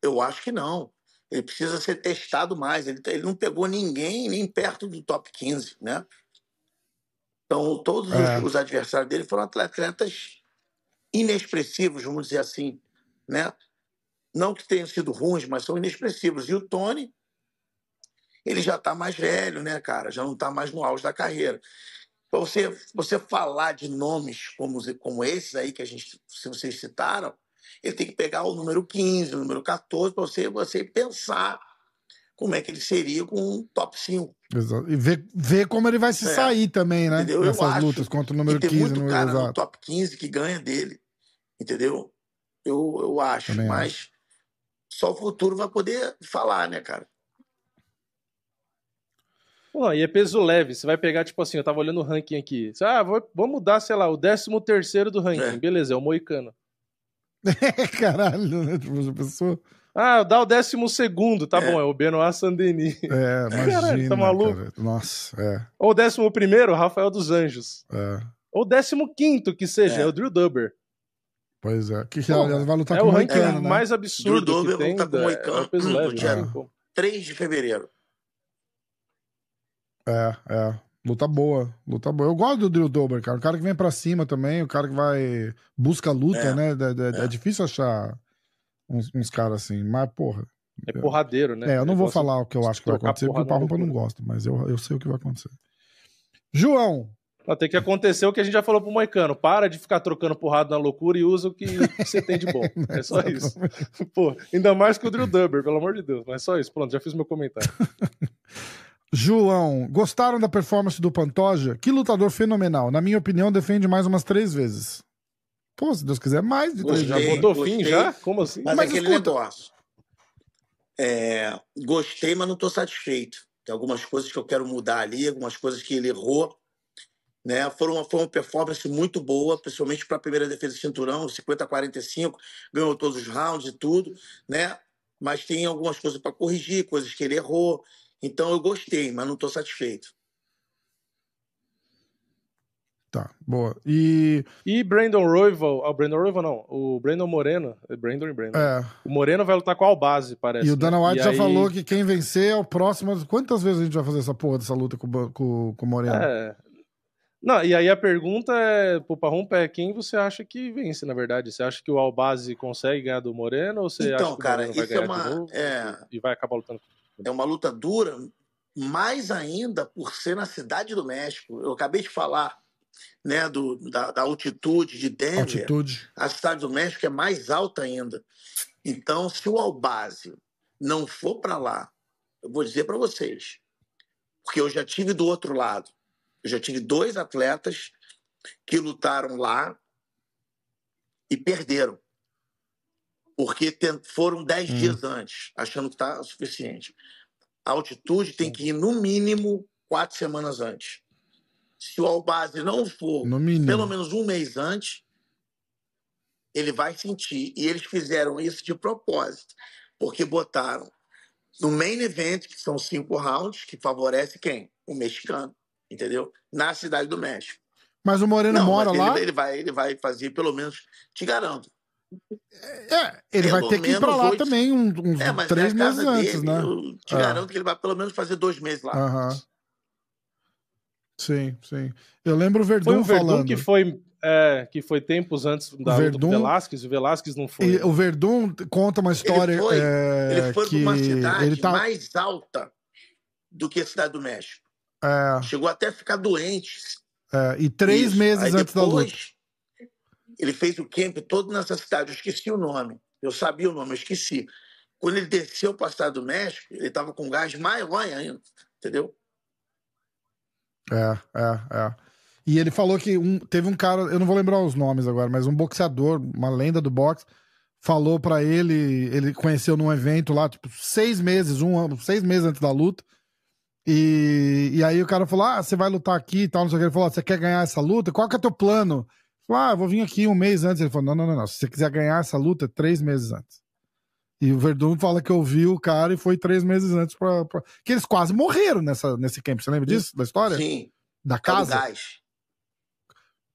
Eu acho que não ele precisa ser testado mais. Ele, ele não pegou ninguém nem perto do top 15, né? Então, todos é. os, os, adversários dele foram atletas inexpressivos, vamos dizer assim, né? Não que tenham sido ruins, mas são inexpressivos. E o Tony, ele já está mais velho, né, cara? Já não está mais no auge da carreira. Para você, você falar de nomes como, como esses aí que a gente, se vocês citaram, ele tem que pegar o número 15, o número 14, para você, você pensar como é que ele seria com um top 5. Exato. E ver, ver como ele vai se é. sair também, né? Entendeu? Nessas lutas contra o número 15 muito no cara no top 15 que ganha dele. Entendeu? Eu, eu acho. Também mas acho. só o futuro vai poder falar, né, cara? Não, e é peso leve. Você vai pegar, tipo assim, eu tava olhando o ranking aqui. Ah, vou, vamos mudar, sei lá, o 13 terceiro do ranking. É. Beleza, é o Moicano. Caralho, né? Tipo, pessoa... Ah, dá o décimo segundo, tá é. bom, é o Benoit Sandeni. É, imagina, Caralho, tá maluco? Cara. Nossa, é. Ou o décimo primeiro, Rafael dos Anjos. É. Ou o décimo quinto, que seja, é, é o Drew Dubber. Pois é, que Pô, vai lutar é com o ranking né? mais absurdo Drew Dubber que tem. Lutar com o Moicano, é o peso leve, né? 3 de fevereiro. É, é. Luta boa, luta boa. Eu gosto do Drew Dober, cara. O cara que vem pra cima também, o cara que vai. busca luta, é, né? É, é, é, difícil achar uns, uns caras assim, mas porra. É porradeiro, né? É, eu não vou falar o que eu acho que vai acontecer, porque o Parrumpa não gosta, mas eu, eu sei o que vai acontecer. João. Tem que acontecer o que a gente já falou pro Moicano. Para de ficar trocando porrada na loucura e usa o que, você tem de bom. É só isso. Pô, ainda mais que o Drew Dubber, pelo amor de Deus. Mas é só isso. Pronto, já fiz meu comentário. João, gostaram da performance do Pantoja? Que lutador fenomenal. Na minha opinião, defende mais umas três vezes. Pô, se Deus quiser, mais de três vezes. Já botou fim já? Como assim? Mas, mas aquele escuta. negócio. É, gostei, mas não estou satisfeito. Tem algumas coisas que eu quero mudar ali, algumas coisas que ele errou. Né? Foi, uma, foi uma performance muito boa, principalmente para a primeira defesa de cinturão, 50 a 45, ganhou todos os rounds e tudo, né? Mas tem algumas coisas para corrigir, coisas que ele errou. Então eu gostei, mas não estou satisfeito. Tá, boa. E. E Brandon Royval. Ah, o Brandon Royval não. O Brandon Moreno. É Brandon e Brandon. É. O Moreno vai lutar com a base, parece. E o Dana White né? já aí... falou que quem vencer é o próximo. Quantas vezes a gente vai fazer essa porra dessa luta com, com, com o Moreno? É. Não, e aí a pergunta é, pro Parrumpa, é quem você acha que vence, na verdade? Você acha que o Albazi consegue ganhar do Moreno ou você então, acha que cara, o Moreno vai ganhar é uma, de novo é... e vai acabar lutando com é uma luta dura, mais ainda por ser na cidade do México. Eu acabei de falar né, do, da, da altitude de Denver. Altitude. A cidade do México é mais alta ainda. Então, se o Albase não for para lá, eu vou dizer para vocês, porque eu já tive do outro lado. Eu já tive dois atletas que lutaram lá e perderam porque foram 10 hum. dias antes, achando que está suficiente. A altitude tem que ir no mínimo quatro semanas antes. Se o Albase não for pelo menos um mês antes, ele vai sentir. E eles fizeram isso de propósito, porque botaram no main event, que são cinco rounds, que favorece quem? O mexicano, entendeu? Na cidade do México. Mas o Moreno não, mora lá? Ele, ele, vai, ele vai fazer pelo menos, te garanto, é, ele pelo vai ter que ir pra lá oito... também uns, uns é, três meses antes, né? Eu te é. garanto que ele vai pelo menos fazer dois meses lá. Uhum. Sim, sim. Eu lembro o Verdun foi o Verdun falando. que foi é, que foi tempos antes da Verdun, do Velasquez, o Velasquez não foi. o Verdun conta uma história. Ele foi, é, ele foi que uma cidade ele tá... mais alta do que a cidade do México. É. Chegou até a ficar doente. É, e três Isso. meses Aí antes depois, da luta ele fez o camp todo nessa cidade, eu esqueci o nome. Eu sabia o nome, eu esqueci. Quando ele desceu para a cidade do México, ele estava com gás maior ainda, entendeu? É, é, é. E ele falou que um, teve um cara, eu não vou lembrar os nomes agora, mas um boxeador, uma lenda do boxe, falou para ele, ele conheceu num evento lá, tipo, seis meses, um ano, seis meses antes da luta. E, e aí o cara falou: Ah, você vai lutar aqui e tal, não sei o que. Ele falou: Você quer ganhar essa luta? Qual que é teu plano? Falou, ah, vou vir aqui um mês antes. Ele falou, não, não, não, não. Se você quiser ganhar essa luta, três meses antes. E o Verdun fala que ouviu o cara e foi três meses antes pra, pra... Que eles quase morreram nessa, nesse camp. Você lembra disso, da história? Sim. Da casa?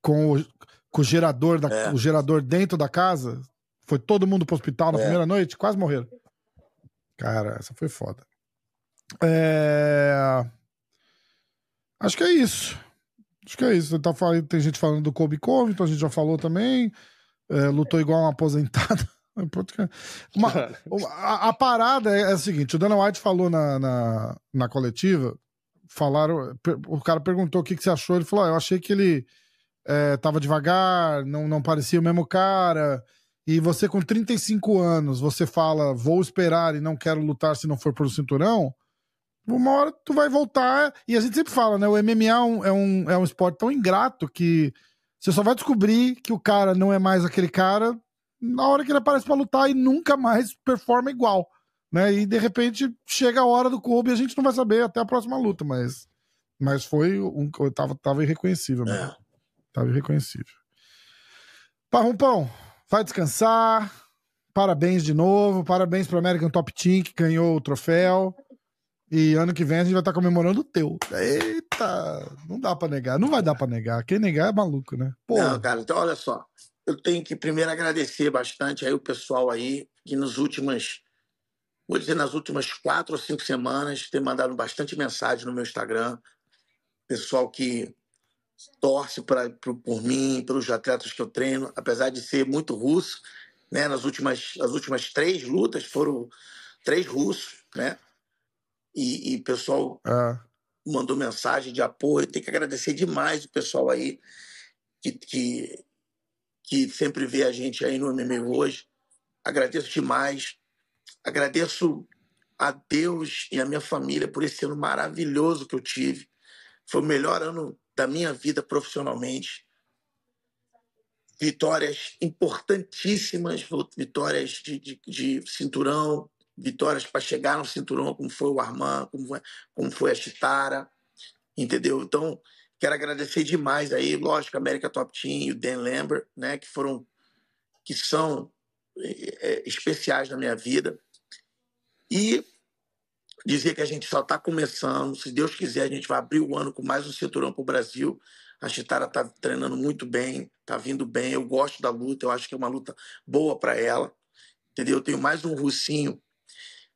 Com o, com o gerador, da, é. o gerador dentro da casa. Foi todo mundo pro hospital na é. primeira noite, quase morreram. Cara, essa foi foda. É... Acho que é isso. Acho que é isso. Tá falando, tem gente falando do Kobe Covington, a gente já falou também. É, lutou igual um aposentado. Uma, a, a, parada é, é a seguinte: o Dana White falou na, na, na, coletiva. Falaram, o cara perguntou o que, que você achou. Ele falou: ah, Eu achei que ele é, tava devagar, não, não parecia o mesmo cara. e você com 35 anos, você fala, vou esperar e não quero lutar se não for por um cinturão, uma hora tu vai voltar. E a gente sempre fala, né? O MMA é um, é um, é um esporte tão ingrato que você só vai descobrir que o cara não é mais aquele cara na hora que ele aparece para lutar e nunca mais performa igual. Né? E de repente chega a hora do clube e a gente não vai saber até a próxima luta, mas, mas foi um. Tava, tava irreconhecível mesmo. É. Tava irreconhecível. Parrumpão, vai descansar. Parabéns de novo. Parabéns pro American Top Team que ganhou o troféu. E ano que vem a gente vai estar tá comemorando o teu. Eita, não dá para negar. Não vai dar para negar. Quem negar é maluco, né? Não, cara, então olha só. Eu tenho que primeiro agradecer bastante aí o pessoal aí que nos últimas, vou dizer nas últimas quatro ou cinco semanas tem mandado bastante mensagem no meu Instagram. Pessoal que torce pra, por mim, pelos atletas que eu treino, apesar de ser muito russo, né? Nas últimas, as últimas três lutas foram três russos, né? E, o pessoal ah. mandou mensagem de apoio. Tem que agradecer demais o pessoal aí que, que, que sempre vê a gente aí no MMA hoje. Agradeço demais. Agradeço a Deus e a minha família por esse ano maravilhoso que eu tive. Foi o melhor ano da minha vida profissionalmente. Vitórias importantíssimas, vitórias de, de, de cinturão, vitórias para chegar no cinturão, como foi o Armand, como foi, como foi a Chitara, entendeu? Então, quero agradecer demais aí, lógico, a América Top Team e o Dan Lambert, né, que foram, que são é, especiais na minha vida. E dizer que a gente só está começando, se Deus quiser, a gente vai abrir o ano com mais um cinturão para o Brasil. A Chitara está treinando muito bem, está vindo bem. Eu gosto da luta, eu acho que é uma luta boa para ela. Entendeu? Eu tenho mais um russinho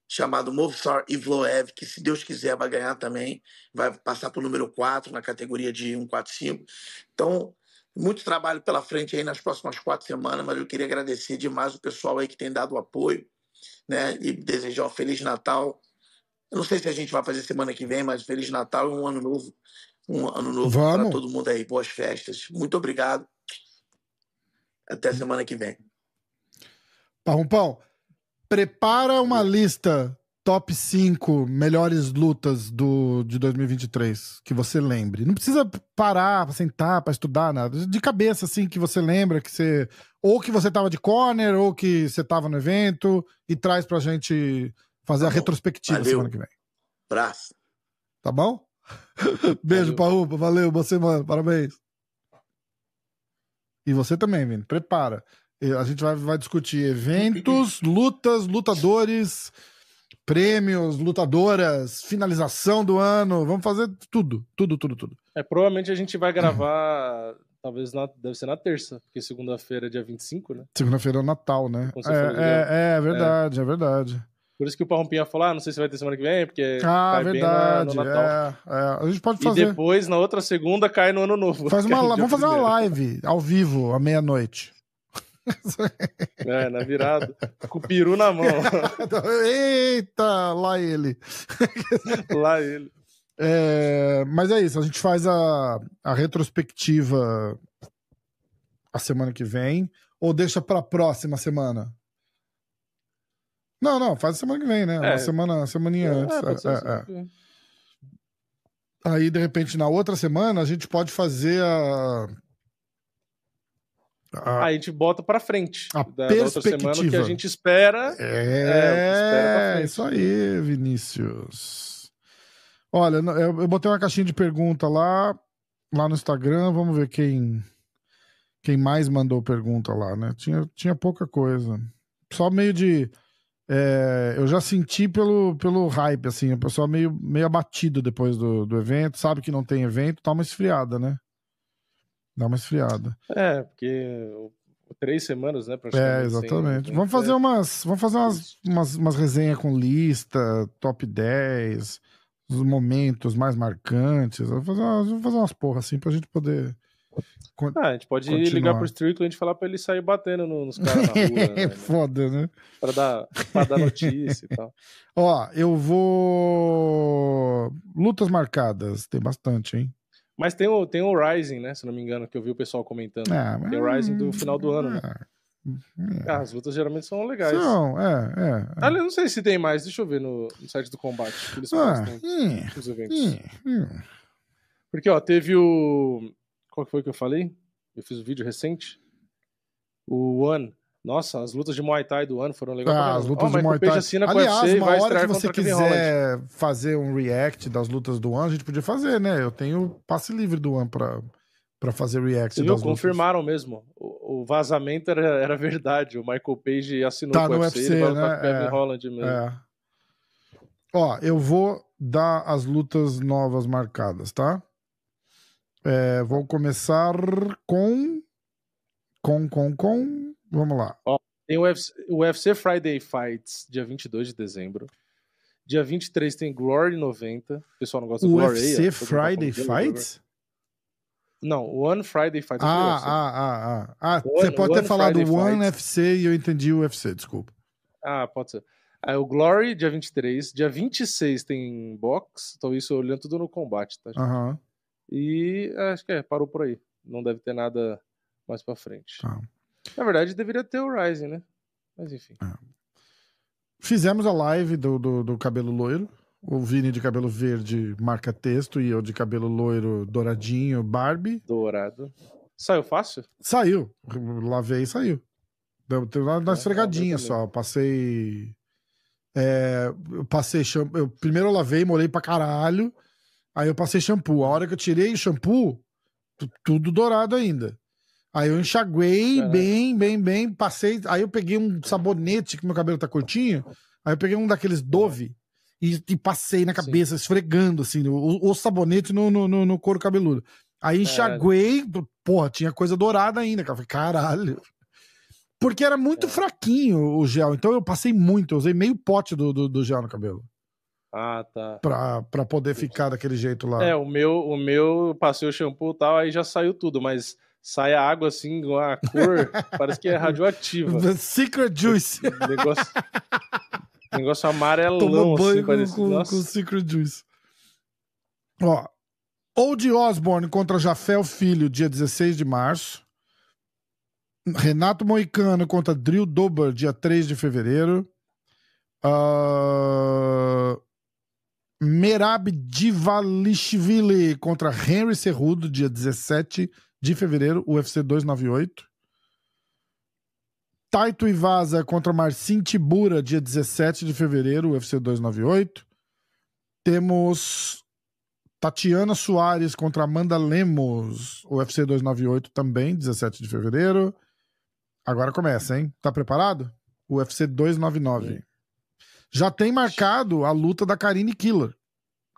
chamado Movsar Ivloev, que se Deus quiser vai ganhar também, vai passar para o número 4 na categoria de 145. Então, muito trabalho pela frente aí nas próximas quatro semanas, mas eu queria agradecer demais o pessoal aí que tem dado apoio, né? E desejar um Feliz Natal. Eu não sei se a gente vai fazer semana que vem, mas Feliz Natal e um ano novo. Um ano novo para todo mundo aí. Boas festas. Muito obrigado. Até semana que vem. Pão, pão prepara uma lista top 5 melhores lutas do, de 2023 que você lembre. Não precisa parar, sentar para estudar nada. De cabeça, assim, que você lembra que você. Ou que você tava de corner, ou que você tava no evento, e traz pra gente fazer tá a retrospectiva valeu. semana que vem. Braço. Tá bom? Beijo, Parrupa. Valeu, boa semana. Parabéns. E você também, Vini. Prepara. A gente vai, vai discutir eventos, lutas, lutadores, prêmios, lutadoras, finalização do ano. Vamos fazer tudo, tudo, tudo, tudo. É, provavelmente a gente vai gravar, talvez na, deve ser na terça, porque segunda-feira é dia 25, né? Segunda-feira é o Natal, né? É, é, é, verdade, é. é verdade. Por isso que o Parrompinha falou, ah, não sei se vai ter semana que vem, porque ah, cai verdade, bem na, no Natal. É, é. A gente pode fazer. E depois, na outra segunda, cai no Ano Novo. Faz uma, vamos fazer uma live ao vivo, à meia-noite. É, na virada. Com o peru na mão. Eita, lá ele. Lá ele. É, mas é isso, a gente faz a, a retrospectiva a semana que vem ou deixa pra próxima semana? Não, não, faz a semana que vem, né? É. Uma semana, semaninha é, antes. É, é, é, Aí, de repente, na outra semana, a gente pode fazer a a, a gente bota para frente. A da, perspectiva. outra semana que a gente espera. É, é isso aí, Vinícius. Olha, eu, eu botei uma caixinha de pergunta lá, lá no Instagram. Vamos ver quem quem mais mandou pergunta lá, né? Tinha, tinha pouca coisa. Só meio de. É, eu já senti pelo, pelo hype, assim, o pessoal meio, meio abatido depois do, do evento, sabe que não tem evento, tá uma esfriada, né? Dá uma esfriada. É, porque três semanas, né? É, exatamente. Sem... Vamos fazer umas. Vamos fazer umas, umas, umas resenhas com lista, top 10, os momentos mais marcantes. Vamos fazer umas, vamos fazer umas porra assim pra gente poder. Ah, a gente pode continuar. ligar pro Strickland e falar pra ele sair batendo nos caras na rua. né, Foda, né? Pra dar, pra dar notícia e tal. Ó, eu vou. Lutas marcadas, tem bastante, hein? Mas tem o, tem o Rising, né? Se não me engano, que eu vi o pessoal comentando. Ah, tem o Rising do final do ano, né? É. Ah, as lutas geralmente são legais. São, é, é. Ah, eu não sei se tem mais, deixa eu ver no, no site do combate. Eles ah, hum, os eventos. Hum. Porque, ó, teve o. Qual foi que eu falei? Eu fiz um vídeo recente. O One. Nossa, as lutas de Muay Thai do ano foram legais. Ah, as lutas oh, de Muay Thai. Aliás, uma hora que você quiser fazer um react das lutas do ano, a gente podia fazer, né? Eu tenho passe livre do ano pra, pra fazer react viu? Confirmaram mesmo. O, o, vazamento era, era verdade. O Michael Page assinou tá com o UFC, UFC ele né? Kevin é, Holland mesmo. É. Ó, eu vou dar as lutas novas marcadas, tá? É, vou começar com. Com, com, com. Vamos lá. Ó, tem o UFC, o UFC Friday Fights, dia 22 de dezembro. Dia 23 tem Glory 90. O pessoal não gosta do Glory. UFC Friday Fights? Não, One Friday Fights. Ah, ah, ah, ah, ah. Você pode ter falado Friday One Fights. UFC e eu entendi o UFC, desculpa. Ah, pode ser. Aí o Glory, dia 23. Dia 26 tem box. Então isso olhando tudo no combate, tá? Aham. Uhum. E acho que é, parou por aí. Não deve ter nada mais pra frente. Tá. Na verdade, deveria ter o Rising, né? Mas enfim. É. Fizemos a live do, do, do, cabelo loiro. O Vini de cabelo verde marca texto e eu de cabelo loiro douradinho, Barbie. Dourado. Saiu fácil? Saiu. Lavei e saiu. Deu, uma é, esfregadinha só. Passei. É, eu passei shampoo. Eu, primeiro eu lavei, molhei pra caralho. Aí eu passei shampoo. A hora que eu tirei o shampoo, tudo dourado ainda. Aí eu enxaguei é. bem, bem, bem, passei. Aí eu peguei um sabonete, que meu cabelo tá curtinho. Aí eu peguei um daqueles Dove e, e passei na cabeça, Sim. esfregando, assim, o, o sabonete no, no, no, no, couro cabeludo. Aí enxaguei, é. porra, tinha coisa dourada ainda, cara. Falei, caralho. Porque era muito é. fraquinho o gel, então eu passei muito, eu usei meio pote do, do, do gel no cabelo. Ah, tá. Pra, pra poder ficar daquele jeito lá. É, o meu, o meu passei o shampoo e tal, aí já saiu tudo, mas sai a água assim, a cor, parece que é radioativa. The Secret Juice. Negócio, negócio amarelão, Toma banho assim, com, parece. Com, Nossa. com Secret Juice. Ó, Old Osborne contra Jafel Filho, dia 16 de março. Renato Moicano contra Drill Dober, dia 3 de fevereiro. Uh... Merab Divalishvili contra Henry Cerrudo, dia 17 de fevereiro, UFC 298. Taito Ivaza contra Marcin Tibura, dia 17 de fevereiro, UFC 298. Temos Tatiana Soares contra Amanda Lemos, UFC 298 também, 17 de fevereiro. Agora começa, hein? Tá preparado? UFC 299. Sim. Já tem marcado a luta da Karine Killer.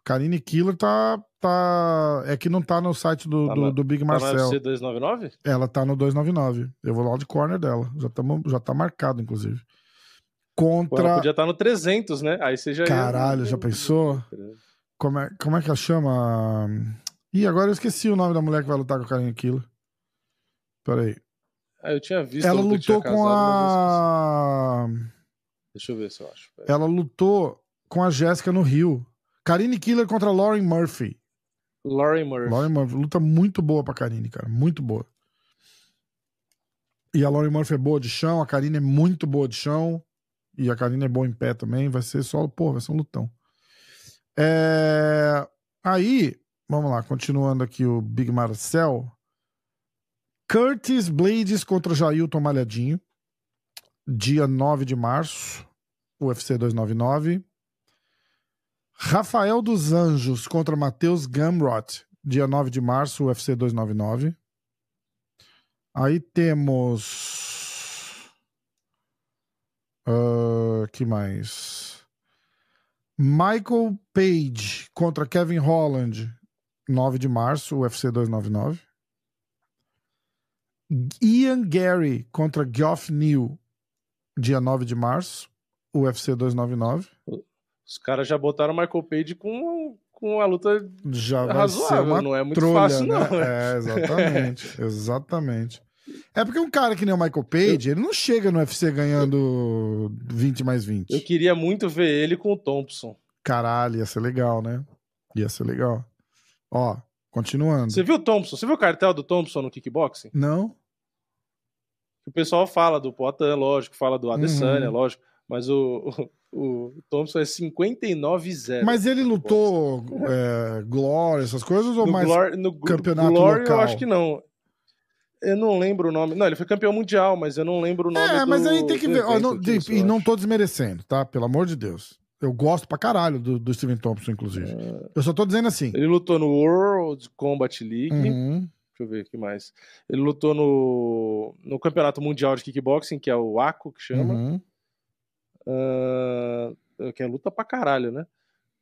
Karine Killer tá, tá. É que não tá no site do, tá do, do, Big Marcel. Tá na UFC 299? Ela tá no 299. Eu vou lá de corner dela. Já, tamo, já tá marcado, inclusive. Contra. Ela podia estar tá no 300, né? Aí você já. Caralho, ia... já pensou? Como é, como é que ela chama? Ih, agora eu esqueci o nome da mulher que vai lutar com a Karine Killer. Peraí. Ah, eu tinha visto. Ela lutou com a. Deixa eu ver se eu acho. Ela lutou com a Jéssica no Rio. Karine Killer contra Lauren Murphy. Lauren Murphy. Lauren Murphy. Luta muito boa pra Karine, cara. Muito boa. E a Lauren Murphy é boa de chão, a Karine é muito boa de chão. E a Karine é boa em pé também. Vai ser só, pô, vai ser um lutão. É... Aí, vamos lá, continuando aqui o Big Marcel. Curtis Blades contra Jailton Malhadinho dia 9 de março, UFC 299. Rafael dos Anjos contra Matheus Gamrot, dia 9 de março, UFC 299. Aí temos. Uh, que mais? Michael Page contra Kevin Holland, 9 de março, UFC 299. Ian Gary contra Geoff Neal, dia 9 de março, UFC 299. Os caras já botaram o Michael Page com, com a luta já razoável, não é muito trolha, fácil, né? não. É, exatamente, exatamente. É porque um cara que nem o Michael Page, eu... ele não chega no UFC ganhando 20 mais 20. Eu queria muito ver ele com o Thompson. Caralho, ia ser legal, né? Ia ser legal. Ó, continuando. Você viu o Thompson? Você viu o cartel do Thompson no kickboxing? Não o pessoal fala do Potan, lógico, fala do Adesanya, uhum. lógico, mas o, o, Thompson é 59-0. Mas ele lutou é, Glória, essas coisas, ou no mais Glória, no campeonato Glória, local? eu acho que não. Eu não lembro o nome. Não, ele foi campeão mundial, mas eu não lembro o nome É, mas do, aí tem que ver. Ó, não, e não tô desmerecendo, tá? Pelo amor de Deus. Eu gosto pra caralho do, do Steven Thompson, inclusive. É... Eu só tô dizendo assim. Ele lutou no World Combat League. Uhum. Deixa eu ver o que mais. Ele lutou no, no Campeonato Mundial de Kickboxing, que é o ACO, que chama. Uhum. Uh, que é luta pra caralho, né?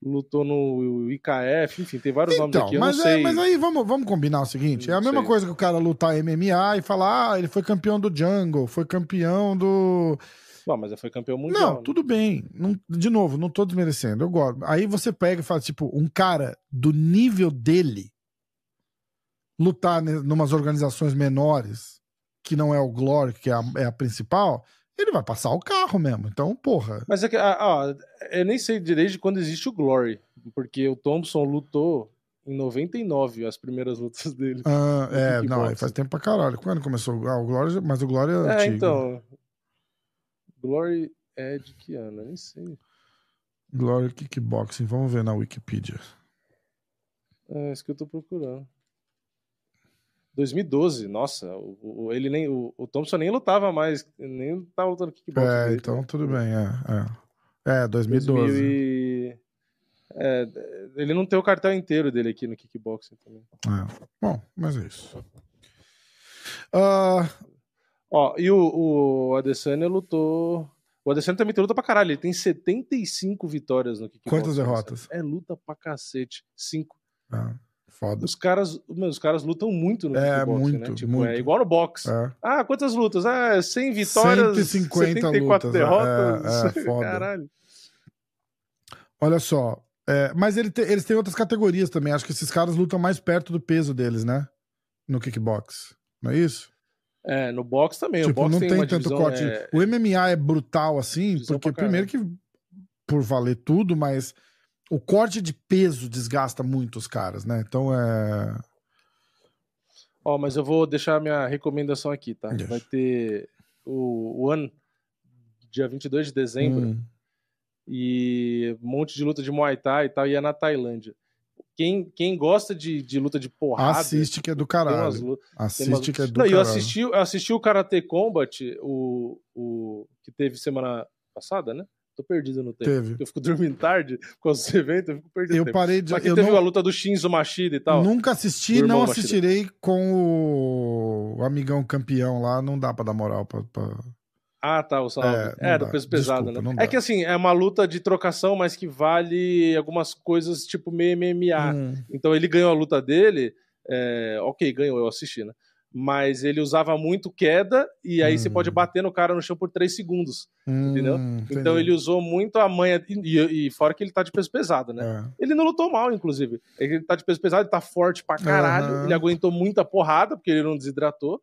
Lutou no IKF, enfim, tem vários então, nomes aqui. Eu mas, não é, sei. É, mas aí vamos, vamos combinar o seguinte: é a mesma sei. coisa que o cara lutar MMA e falar, ah, ele foi campeão do Jungle, foi campeão do. Não, mas foi campeão mundial. Não, né? tudo bem. Não, de novo, não tô desmerecendo. Eu gosto. Aí você pega e fala, tipo, um cara do nível dele lutar em umas organizações menores, que não é o Glory, que é a, é a principal, ele vai passar o carro mesmo. Então, porra. Mas é que, ah, eu nem sei direito de quando existe o Glory, porque o Thompson lutou em 99, as primeiras lutas dele. Ah, é, não, faz tempo pra caralho. Quando começou ah, o Glory, mas o Glory é, é antigo. então. Glory é de que ano? Eu nem sei. Glory Kickboxing, vamos ver na Wikipedia. É isso que eu tô procurando. 2012, nossa, o, o, ele nem, o, o, Thompson nem lutava mais, nem tava lutando kickboxing. É, então tudo bem, é. É, é 2012. 2000 e... é, ele não tem o cartel inteiro dele aqui no kickboxing também. É. Bom, mas é isso. Uh... Ó, e o, o Adesanya lutou... O Adesanya também tem luta pra caralho, ele tem 75 vitórias no kickboxing. Quantas derrotas? É luta pra cacete, 5. Ah. Foda. Os caras, os caras lutam muito no é, kickboxing, muito, né? Tipo, muito. é igual no boxe. É. Ah, quantas lutas? Ah, 100 vitórias, 150 74 lutas, é, derrotas. É, é, foda. Caralho. Olha só, é, mas ele te, eles têm outras categorias também. Acho que esses caras lutam mais perto do peso deles, né? No kickbox. Não é isso? É, no boxe também. Tipo, o boxe não tem, tem tanto corte. É... O MMA é brutal assim, porque primeiro que por valer tudo, mas o corte de peso desgasta muito os caras, né? Então é. Ó, oh, mas eu vou deixar minha recomendação aqui, tá? Yes. Vai ter o One, dia 22 de dezembro, hum. e um monte de luta de Muay Thai e tal, e é na Tailândia. Quem, quem gosta de, de luta de porrada. Assiste que é do caralho. Lutas, Assiste umas... que é do Não, caralho. Eu assisti, eu assisti o Karate Combat, o, o que teve semana passada, né? Tô perdido no tempo. Teve. Eu fico dormindo tarde com os eventos, eu fico perdido. Eu parei de. Aqui teve não... a luta do Shinzo Machida e tal. Nunca assisti, não assistirei Machida. com o amigão campeão lá. Não dá pra dar moral pra. pra... Ah, tá, o Salve. É, é do peso pesado, Desculpa, né? É que assim, é uma luta de trocação, mas que vale algumas coisas tipo meio MMA. Hum. Então ele ganhou a luta dele. É... Ok, ganhou, eu assisti, né? Mas ele usava muito queda e aí hum. você pode hum. bater no cara no chão por 3 segundos, hum, entendeu? Entendi. Então ele usou muito a manha, e, e, fora que ele tá de peso pesado, né? É. Ele não lutou mal, inclusive. Ele tá de peso pesado, ele tá forte pra caralho, uhum. ele aguentou muita porrada, porque ele não desidratou,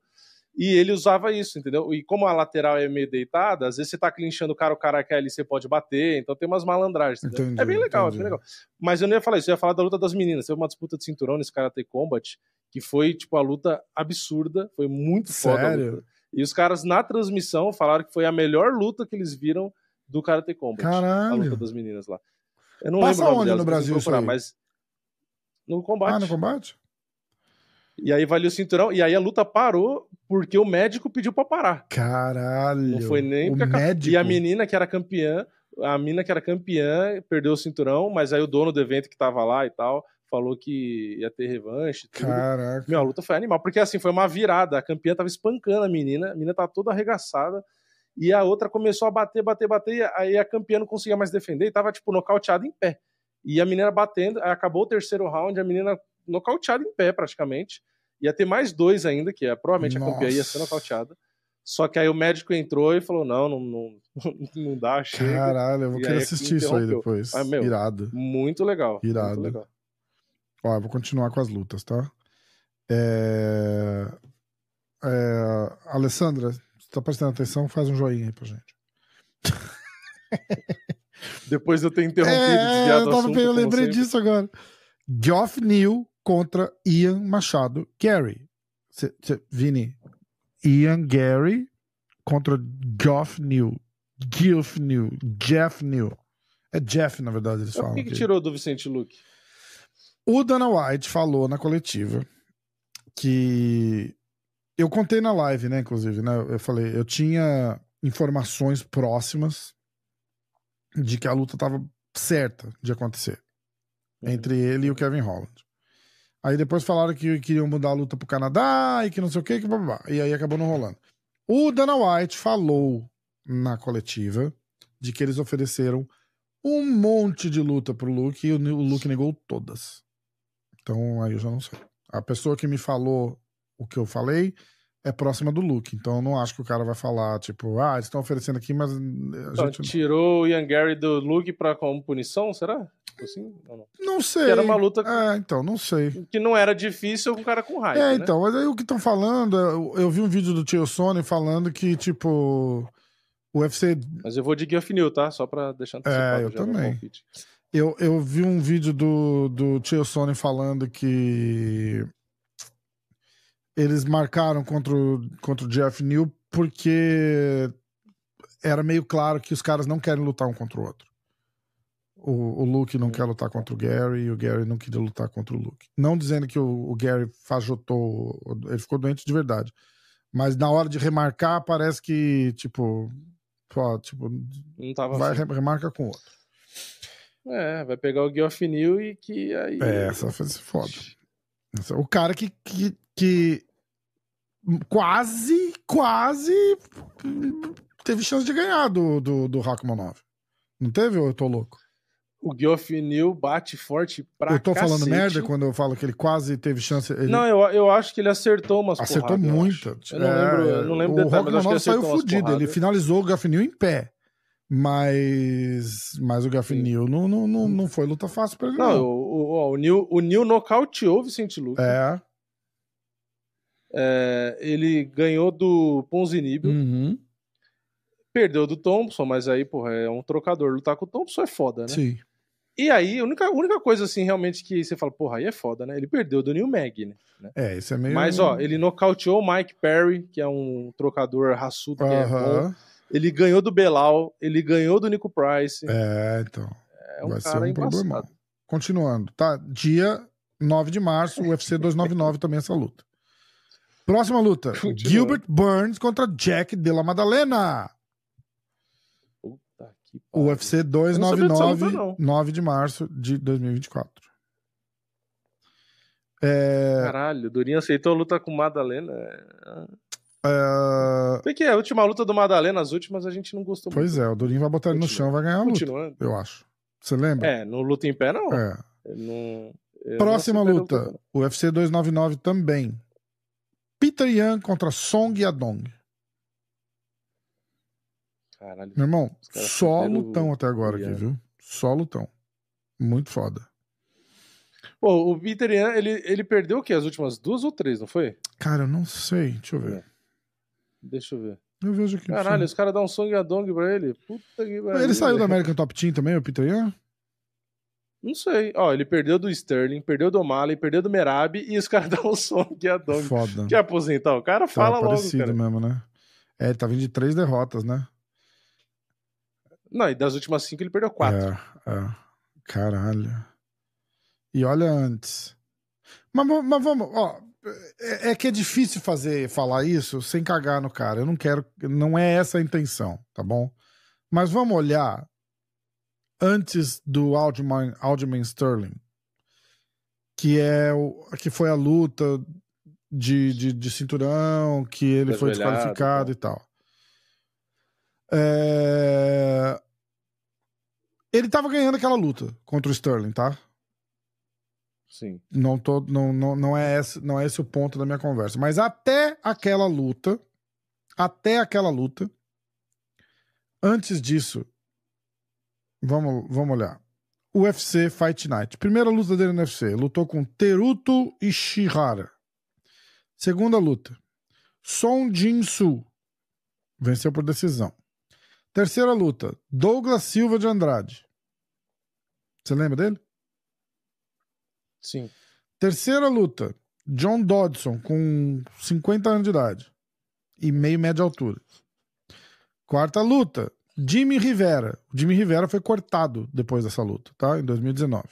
e ele usava isso, entendeu? E como a lateral é meio deitada, às vezes você tá clinchando o cara, o cara quer ali, você pode bater, então tem umas malandragens, entendi, é bem legal, entendi. é bem legal. Mas eu não ia falar isso, eu ia falar da luta das meninas. Teve uma disputa de cinturão nesse Karate Combat, que foi, tipo, a luta absurda, foi muito foda Sério? E os caras, na transmissão, falaram que foi a melhor luta que eles viram do Karate Combat. Caralho. A luta das meninas lá. Eu não Passa lembro onde delas, no Brasil procurar, mas no combate. Ah, no combate? E aí valia o cinturão, e aí a luta parou porque o médico pediu pra parar. Caralho. Não foi nem o médico. E a menina que era campeã, a menina que era campeã perdeu o cinturão, mas aí o dono do evento que tava lá e tal falou que ia ter revanche. Tudo. Caraca. Meu, a luta foi animal, porque assim, foi uma virada. A campeã tava espancando a menina, a menina tava toda arregaçada. E a outra começou a bater, bater, bater. E aí a campeã não conseguia mais defender e tava, tipo, nocauteada em pé. E a menina batendo, acabou o terceiro round, a menina nocauteada em pé praticamente. Ia ter mais dois ainda, que é provavelmente Nossa. a campeã ia ser nocauteada. Só que aí o médico entrou e falou: não, não, não, não dá, chega. Caralho, eu vou e querer assistir isso aí depois. Ah, meu, Irado. Muito legal. Irado. Muito legal. Ó, vou continuar com as lutas, tá? É... É... Alessandra, se tá prestando atenção, faz um joinha aí pra gente. Depois eu ter interrompido, é, eu, tava, assunto, eu lembrei sempre. disso agora. Geoff Neal contra Ian Machado Gary. Cê, cê, Vini, Ian Gary contra Geoff New. Geoff New. Jeff New. É Jeff, na verdade, eles falam. Por que, que tirou do Vicente Luke? O Dana White falou na coletiva que. Eu contei na live, né, inclusive, né? Eu falei, eu tinha informações próximas de que a luta tava certa de acontecer uhum. entre ele e o Kevin Holland. Aí depois falaram que queriam mudar a luta pro Canadá e que não sei o que, que blá, blá, blá. e aí acabou não rolando. O Dana White falou na coletiva de que eles ofereceram um monte de luta pro Luke e o Luke negou todas. Então aí eu já não sei. A pessoa que me falou o que eu falei é próxima do Luke. Então eu não acho que o cara vai falar, tipo, ah, eles estão oferecendo aqui, mas. Então, gente... Tirou o Ian Gary do Luke pra como punição, será? Assim, não? não sei. Que era uma luta. É, então, não sei. Que não era difícil com um cara com raiva. É, né? então, mas aí o que estão falando, eu, eu, vi um vídeo do Tio Sony falando que, tipo. O UFC. Mas eu vou de New, tá? Só pra deixar É, eu também. Eu, eu vi um vídeo do, do Tio Sony falando que eles marcaram contra o, contra o Jeff New porque era meio claro que os caras não querem lutar um contra o outro. O, o Luke não quer lutar contra o Gary e o Gary não queria lutar contra o Luke. Não dizendo que o, o Gary fajotou, ele ficou doente de verdade. Mas na hora de remarcar, parece que, tipo, pô, tipo vai assim. remarca com o outro. É, vai pegar o Geoff New e que aí. É, essa foi foda. O cara que, que, que quase, quase teve chance de ganhar do, do, do Hackmanov. Não teve ou eu tô louco? O Geoff New bate forte pra Eu tô cacete. falando merda quando eu falo que ele quase teve chance. Ele... Não, eu, eu acho que ele acertou umas Acertou porrada, muita. Eu, eu, não lembro, eu não lembro o detalhe, Rockmanov saiu fudido. Ele finalizou o Geoff New em pé. Mas, mas o Gafinil não, não, não, não foi luta fácil pra ele. Não, não. O, o, o, o Nil nocauteou o Vicente Luque. É. é. Ele ganhou do Ponzinibio. Uhum. Perdeu do Thompson, mas aí, porra, é um trocador. Lutar com o Thompson é foda, né? Sim. E aí, a única, única coisa, assim, realmente que você fala, porra, aí é foda, né? Ele perdeu do Neil Mag, né? É, isso é meio. Mas, ó, ele nocauteou o Mike Perry, que é um trocador raçudo, que uh -huh. é bom. Ele ganhou do Belal, ele ganhou do Nico Price. É, então. É um vai ser um problema. Continuando, tá? Dia 9 de março, UFC 299 também essa luta. Próxima luta: Gilbert Burns contra Jack de la Madalena. Que UFC 299, luta, 9 de março de 2024. É... Caralho, o Durinho aceitou a luta com Madalena. Uh... Porque a última luta do Madalena, as últimas, a gente não gostou pois muito. Pois é, o Durinho vai botar ele no chão vai ganhar a luta. Eu acho. Você lembra? É, no luta em pé, não. É. Não... Próxima não luta, o UFC 299 também. Peter Yan contra Song Yadong. Caralho. Meu irmão, só lutão até agora aqui, viu? Só lutão. Muito foda. Pô, o Peter Yan, ele, ele perdeu o quê? As últimas duas ou três, não foi? Cara, eu não sei. Deixa eu ver. É. Deixa eu ver. Eu vejo aqui. Caralho, os caras dão um Song Yadong pra ele. Puta que pariu. Ele saiu da American Top Team também, o Peter Yan? Não sei. Ó, ele perdeu do Sterling, perdeu do Mali, perdeu do Merab e os caras dão um Song Yadong. Foda. Quer aposentar? O cara fala tá logo, cara. mesmo, né? É, ele tá vindo de três derrotas, né? Não, e das últimas cinco ele perdeu quatro. É, é. Caralho. E olha antes. Mas, mas vamos, ó, é, é, que é difícil fazer falar isso sem cagar no cara. Eu não quero, não é essa a intenção, tá bom? Mas vamos olhar antes do Alderman, Alderman Sterling, que é o que foi a luta de, de, de cinturão, que ele foi desqualificado e tal. É... Ele tava ganhando aquela luta contra o Sterling, tá? Sim. Não, tô, não, não, não, é esse, não é esse o ponto da minha conversa. Mas até aquela luta, até aquela luta, antes disso, vamos, vamos olhar. UFC Fight Night. Primeira luta dele no UFC. Lutou com Teruto Ishihara. Segunda luta. Son Jin-Su. Venceu por decisão. Terceira luta. Douglas Silva de Andrade. Você lembra dele? Sim. Terceira luta. John Dodson, com 50 anos de idade. E meio média altura. Quarta luta, Jimmy Rivera. O Jimmy Rivera foi cortado depois dessa luta, tá? Em 2019.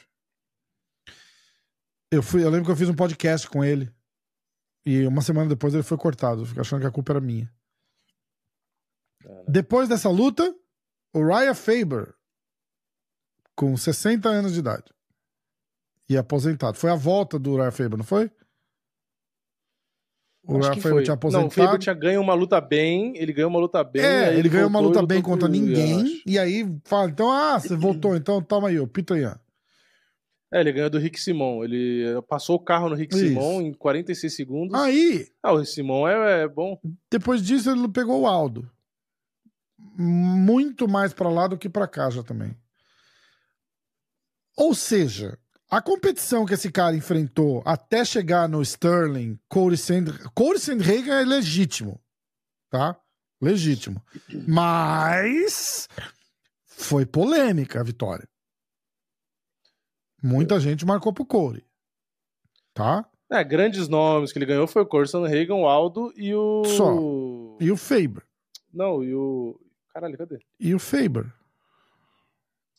Eu, fui, eu lembro que eu fiz um podcast com ele. E uma semana depois ele foi cortado. Fico achando que a culpa era minha. Depois dessa luta, o Raya Faber, com 60 anos de idade, e aposentado. Foi a volta do Raya Faber, não foi? O Raya Faber tinha aposentado. Não, o Faber tinha ganho uma luta bem, ele ganhou uma luta bem. É, ele, ganhou uma luta bem contra ninguém, e aí fala, então, ah, você voltou, então toma aí, o Pitanhan. É, ele ganhou do Rick Simon. Ele passou o carro no Rick Isso. Simon em 46 segundos. Aí. Ah, o Rick Simon é, é bom. Depois disso, ele pegou o Aldo. Muito mais para lá do que para cá já também. Ou seja, a competição que esse cara enfrentou até chegar no Sterling, Corey Sandhagen, Corey Sandhagen é legítimo, tá? Legítimo. Mas foi polêmica a vitória. Muita gente marcou pro Corey. Tá? É, grandes nomes que ele ganhou foi o Corson Reagan, o Aldo e o. Só. E o Faber. Não, e o. Caralho, cadê? E o Faber.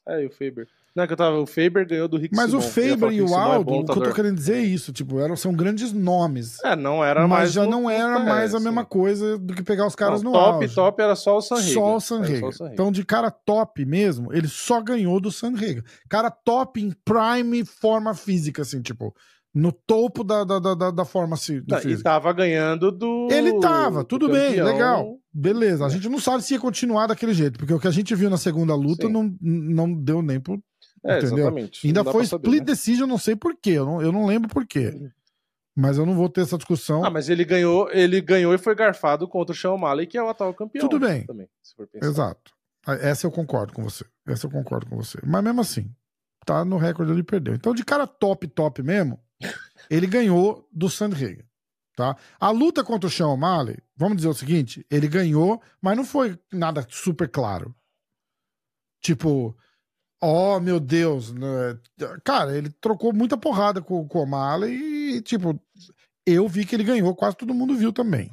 É, e o Faber. Não, é que eu tava. O Faber ganhou do Rick Mas Simon. o Faber e o Aldo, é o que eu tô querendo dizer é isso. Tipo, eram, são grandes nomes. É, não era mas mais. Mas já não era mais a mesma coisa do que pegar os caras não, no top, auge. Top, era só o Sanrega. Só o Sanrega. Então, de cara top mesmo, ele só ganhou do Sanrega. Cara top em prime forma física, assim, tipo no topo da, da, da, da forma assim. E tava ganhando do. Ele tava, tudo bem, legal. Beleza. A gente não sabe se ia continuar daquele jeito, porque o que a gente viu na segunda luta não, não deu nem pro, é, entendeu? exatamente. Ainda foi split saber, né? decision, não sei porquê. Eu não, eu não lembro porquê. Mas eu não vou ter essa discussão. Ah, mas ele ganhou, ele ganhou e foi garfado contra o Sean O'Malley, que é o atual campeão. Tudo bem. Também, Exato. Ah, essa eu concordo com você. Essa eu concordo com você. Mas mesmo assim, tá no recorde ele perdeu. Então, de cara top, top mesmo, ele ganhou do Sandhagen. Tá? A luta contra o Sean O'Malley, vamos dizer o seguinte, ele ganhou, mas não foi nada super claro. Tipo, Oh, meu Deus. Né? Cara, ele trocou muita porrada com, com o O'Malley e, tipo, eu vi que ele ganhou, quase todo mundo viu também.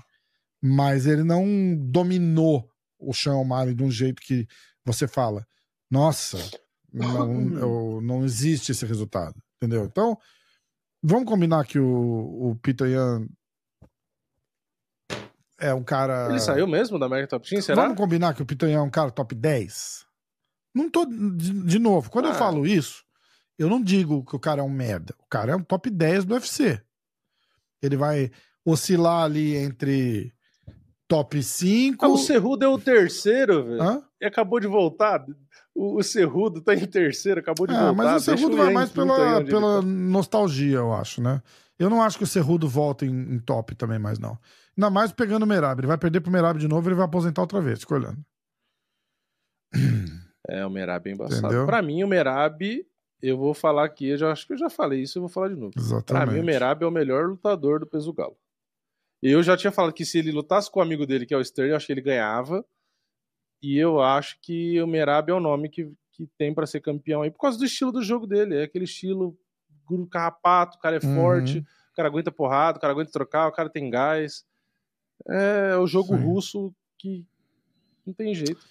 Mas ele não dominou o Sean O'Malley de um jeito que você fala, nossa, não, não existe esse resultado, entendeu? Então, vamos combinar que o, o Peter Yan é um cara... Ele saiu mesmo da American Top Team, será? Vamos combinar que o Peter Yan é um cara top 10? Não tô. De, de novo, quando ah. eu falo isso, eu não digo que o cara é um merda. O cara é um top 10 do UFC. Ele vai oscilar ali entre top 5. Ah, o Cerrudo é o terceiro, velho. E acabou de voltar. O, o Cerrudo tá em terceiro, acabou de é, voltar. Mas o Cerrudo vai mais pela, pela tá. nostalgia, eu acho, né? Eu não acho que o Cerrudo volta em, em top também mais, não. Ainda mais pegando o Merab. Ele vai perder pro Merab de novo ele vai aposentar outra vez, fica olhando. É, o Merab é embaçado. Entendeu? Pra mim, o Merab, eu vou falar aqui, eu já, acho que eu já falei isso, eu vou falar de novo. Exatamente. Pra mim, o Merab é o melhor lutador do peso galo. Eu já tinha falado que se ele lutasse com o amigo dele, que é o Sterling, eu acho que ele ganhava. E eu acho que o Merab é o nome que, que tem para ser campeão aí, por causa do estilo do jogo dele. É aquele estilo guru carrapato, o cara é uhum. forte, o cara aguenta porrada, o cara aguenta trocar, o cara tem gás. É o jogo Sim. russo que não tem jeito.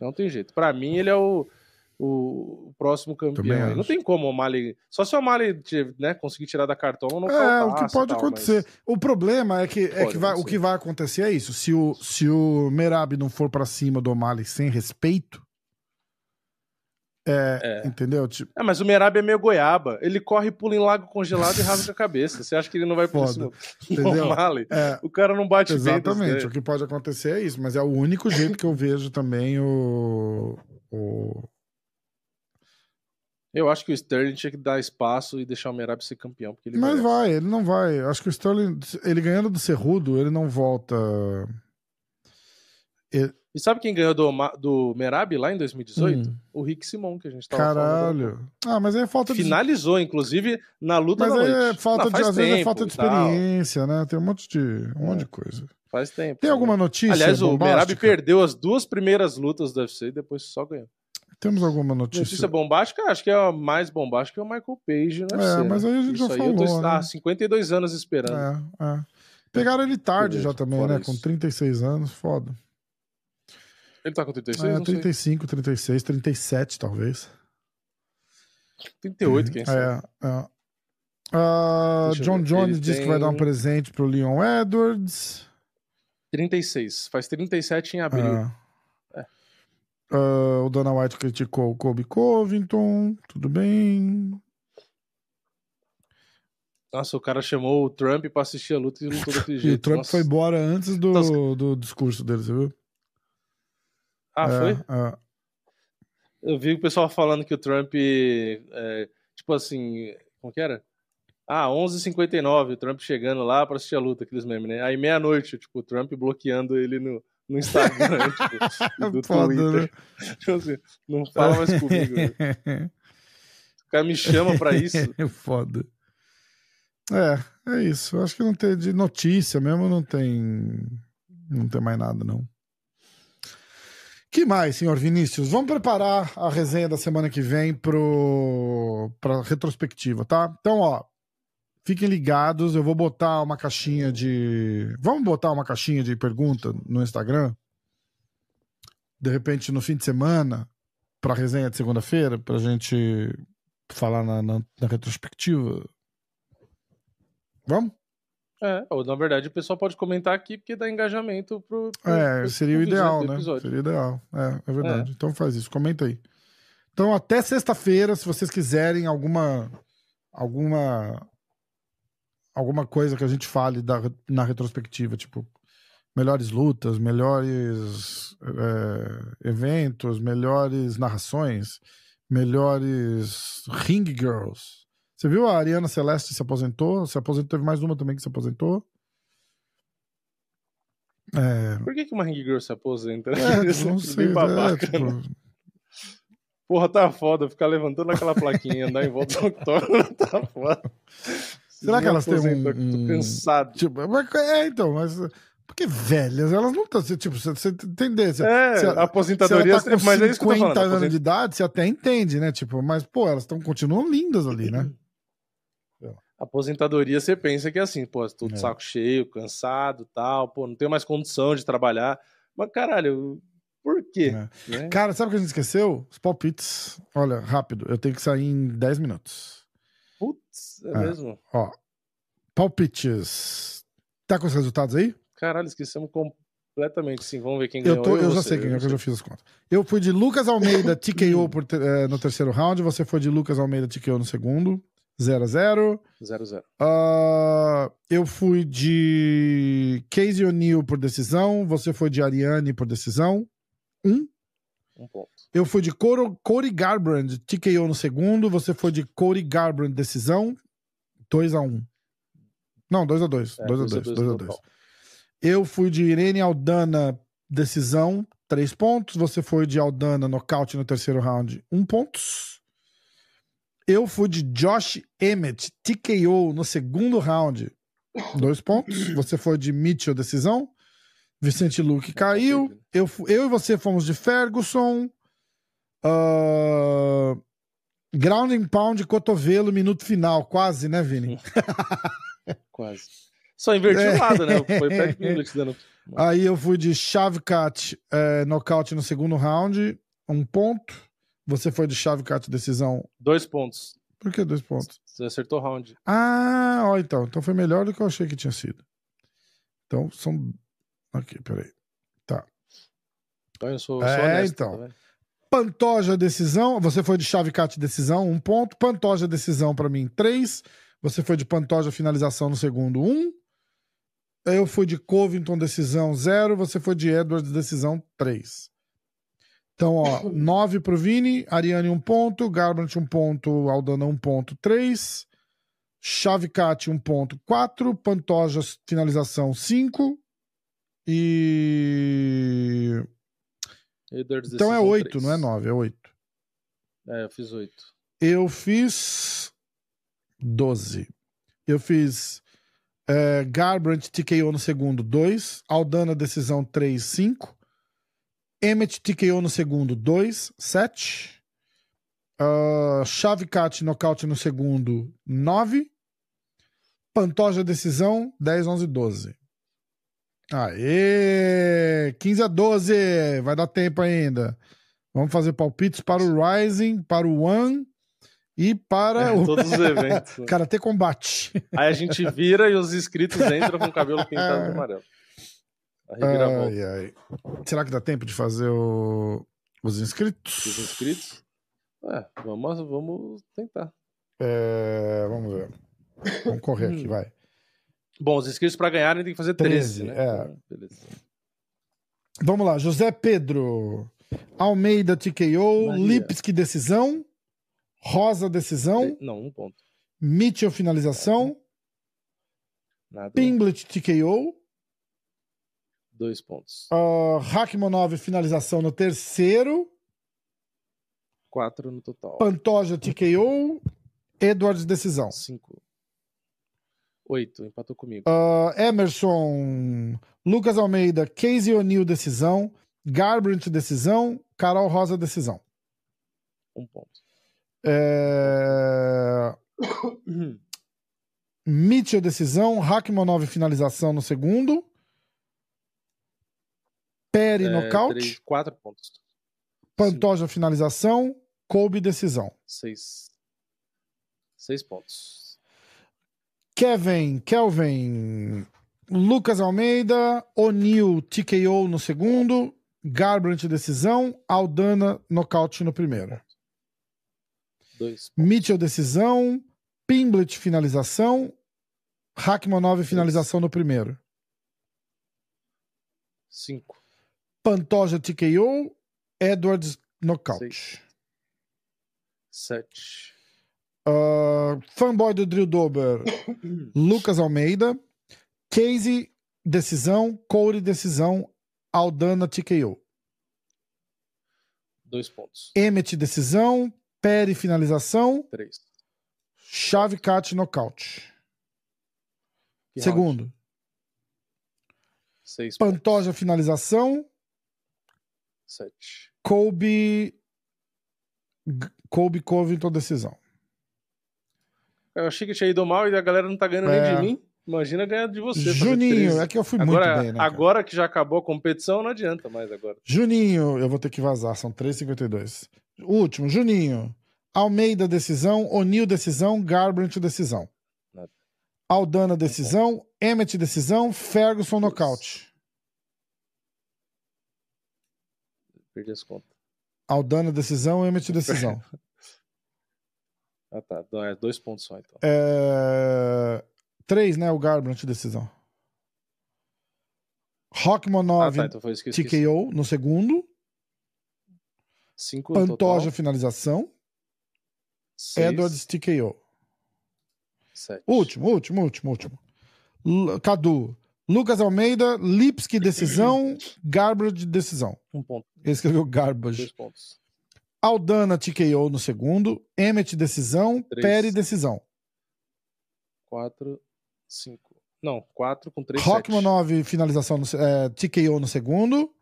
Não tem jeito. Para mim, ele é o, o, próximo campeão. Não tem como o Mali. Só se o Mali né, conseguir tirar da cartola, não É, o que pode tal, acontecer. Mas... O problema é que, é que vai, o que vai acontecer é isso. Se o, se o Merab não for para cima do Mali sem respeito, é, é. Entendeu? Tipo... É, mas o Merab é meio goiaba. Ele corre, pula em lago congelado e rasga a cabeça. Você acha que ele não vai por cima do É. O cara não bate Exatamente. o que pode acontecer é isso. Mas é o único jeito que eu vejo também o... o... Eu acho que o Sterling tinha que dar espaço e deixar o Merab ser campeão. Porque ele mas merece. vai, ele não vai. Acho que o Sterling, ele ganhando do Cerrudo, ele não volta... Ele... E sabe quem ganhou do, do Merab lá em 2018? Hum. O Rick Simon, que a gente tava Caralho. falando. Ah, mas é falta de. Finalizou, inclusive, na luta mas da noite. É falta Não, de, às vezes é falta de experiência, né? Tem um monte de, um é. monte de coisa. Faz tempo. Tem alguma notícia? Aliás, bombástica? o Merab perdeu as duas primeiras lutas do UFC e depois só ganhou. Temos alguma notícia? Notícia bombástica? Acho que é a mais bombástica é o Michael Page UFC. É, mas aí a gente Isso já falou. Eu tô né? há 52 anos esperando. É, é. Pegaram ele tarde já também, né? Com 36 anos, foda. Ele tá com 36? É, 35, sei. 36, 37 talvez. 38, quem sabe. É, é. Uh, John Jones disse tem... que vai dar um presente pro Leon Edwards. 36. Faz 37 em abril. É. Uh, o Dana White criticou o Kobe Covington. Tudo bem. Nossa, o cara chamou o Trump pra assistir a luta e lutou daquele jeito. e o Trump Nossa. foi embora antes do, Nossa. do discurso dele, você viu? Ah, é, foi? É. Eu vi o pessoal falando que o Trump, é, tipo assim, como que era? Ah, 11h59, o Trump chegando lá pra assistir a luta, aqueles memes, né? Aí meia-noite, tipo, o Trump bloqueando ele no, no Instagram, tipo, do Foda, Twitter. Né? Tipo assim, não fala mais comigo. Né? O cara me chama pra isso. É foda. É, é isso. Acho que não tem de notícia mesmo, não tem. Não tem mais nada, não. Que mais, senhor Vinícius? Vamos preparar a resenha da semana que vem pro para retrospectiva, tá? Então, ó, fiquem ligados, eu vou botar uma caixinha de Vamos botar uma caixinha de pergunta no Instagram? De repente no fim de semana para resenha de segunda-feira, pra gente falar na, na, na retrospectiva. Vamos? É, ou na verdade o pessoal pode comentar aqui porque dá engajamento pro. pro é, pro, seria pro o ideal, né? Seria ideal. É, é verdade. É. Então faz isso, comenta aí. Então até sexta-feira, se vocês quiserem alguma alguma alguma coisa que a gente fale da, na retrospectiva, tipo melhores lutas, melhores é, eventos, melhores narrações, melhores ring girls. Você viu a Ariana Celeste se aposentou? Se aposentou, teve mais uma também que se aposentou. É... Por que, que uma Ring Girl se aposenta? É, não sei. É, babaca, é, tipo... Porra, tá foda ficar levantando aquela plaquinha, andar em volta do octógono, tá foda. Será que elas têm um. Tô cansado. Tipo, é, então, mas... Porque velhas, elas não estão. Tipo, você, entender. Se, é, aposentadoria. Se ela tá com mas 50 é anos de idade, você até entende, né? Tipo, mas, pô, elas tão, continuam lindas ali, né? aposentadoria você pensa que é assim, pô, tô de é. saco cheio, cansado tal, pô, não tenho mais condição de trabalhar. Mas, caralho, por quê? É. Né? Cara, sabe o que a gente esqueceu? Os palpites. Olha, rápido, eu tenho que sair em 10 minutos. Putz, é, é, mesmo? Ó, palpites. Tá com os resultados aí? Caralho, esquecemos completamente, sim. Vamos ver quem ganhou. Eu, tô, eu, eu já sei quem é, que eu já fiz as contas. Eu fui de Lucas Almeida TKO por, é, no terceiro round, você foi de Lucas Almeida TKO no segundo. 0 x 0 0 0 uh, Eu fui de Casey O'Neill por decisão. Você foi de Ariane por decisão. Um. Um ponto. Eu fui de Coro, Cody Garbrandt, TKO no segundo. Você foi de Cody Garbrandt, decisão. 2 x 1 um. Não, 2 x 2 2 x 2 2 x 2 Eu fui de Irene Aldana, decisão. 3 pontos. Você foi de Aldana, nocaute no terceiro round. 1 um pontos. Eu fui de Josh Emmett, TKO no segundo round. Dois pontos. Você foi de Mitchell, decisão. Vicente Luque caiu. Eu, eu e você fomos de Ferguson. Uh, ground and pound, cotovelo, minuto final. Quase, né, Vini? Quase. Só inverti é. o lado, né? Foi Millett dando. Aí eu fui de Shavkat, é, nocaute no segundo round. Um ponto. Você foi de chave cat decisão. Dois pontos. Por que dois pontos? Você acertou round. Ah, ó, então. Então foi melhor do que eu achei que tinha sido. Então são. Aqui, peraí. Tá. Então eu sou, sou é, honesto, então. Tá Pantoja decisão. Você foi de chave cat decisão, um ponto. Pantoja decisão para mim, três. Você foi de Pantoja finalização no segundo, um. Eu fui de Covington decisão, zero. Você foi de Edwards decisão, três. Então, ó, 9 pro Vini, Ariane 1 um ponto, Garbrandt 1 um ponto, Aldana 1 um ponto, 3, Chavicati 1 ponto, 4, Pantoja finalização 5 e... então é 8, 3. não é 9, é 8. É, eu fiz 8. Eu fiz 12. Eu fiz é, Garbrandt TKO no segundo, 2, Aldana decisão 3, 5, Emmett TKO no segundo, 2, 7. Uh, Chavicat nocaute no segundo, 9. Pantoja decisão, 10, 11, 12. Aê! 15 a 12! Vai dar tempo ainda. Vamos fazer palpites para o Rising, para o One e para é, o... todos os eventos. Karatê Combate. Aí a gente vira e os inscritos entram com o cabelo pintado de amarelo. Ai, ai. Será que dá tempo de fazer o... os inscritos? Os inscritos? É, vamos, vamos tentar. É, vamos ver. Vamos correr aqui, hum. vai. Bom, os inscritos para ganharem tem que fazer 13, 13 né? É. Então, beleza. Vamos lá, José Pedro. Almeida TKO, Lipski decisão, Rosa decisão. Não, um ponto. Mitchell finalização. Nada. Pinglet TKO. Dois pontos. Uh, Hackmonov finalização no terceiro. Quatro no total. Pantoja TKO. Edwards decisão. Cinco. Oito, empatou comigo. Uh, Emerson, Lucas Almeida, Casey O'Neill, decisão. Garbrandt, decisão. Carol Rosa, decisão. Um ponto. É... Mitchell, decisão. Hackmanov, finalização no segundo. Perry, é, nocaute. Três, quatro pontos. Pantoja, Sim. finalização. Kobe, decisão. Seis. Seis pontos. Kevin, Kelvin, Lucas Almeida, O'Neill TKO no segundo, Garbrandt decisão, Aldana nocaute no primeiro. Dois. Mitchell decisão, Pimblet finalização, Hackmanov finalização no primeiro. Cinco. Pantoja TKO, Edwards nocaute. Seis. Sete. Uh, fanboy do Drill Dober, Lucas Almeida. Casey, decisão. Corey, decisão. Aldana, TKO. Dois pontos. Emmet, decisão. Perry, finalização. Três. Chave, cat, nocaute. Segundo. Seis Pantoja, pontos. finalização. Sete. Kobe. Kobe Covington, decisão. Eu achei que tinha ido mal e a galera não tá ganhando é. nem de mim. Imagina ganhar de você. Juninho, é que eu fui agora, muito bem, né? Agora que já acabou a competição, não adianta mais agora. Juninho, eu vou ter que vazar, são 3,52. Último, Juninho. Almeida, decisão. O'Neill, decisão. Garbrandt, decisão. Nada. Aldana, decisão. Emmett, decisão. Ferguson, nocaute. Perdi as contas. Aldana, decisão. Emmett, decisão. Ah, tá. Então, é dois pontos só, então. É... Três, né? O Garbrandt decisão. Rockman 9 ah, tá, então TKO no segundo. Cinco Pantoja finalização. Seis. Edwards TKO. Sete. Último, último, último, último. L Cadu. Lucas Almeida, Lipski decisão, Garbage decisão. Um ponto. Ele escreveu Garbage. Dois pontos. Aldana TKO no segundo, Emmet decisão, três. Perry decisão. 4, 5. Não, 4 com 3, Rockman 9 finalização no, é, TKO no segundo.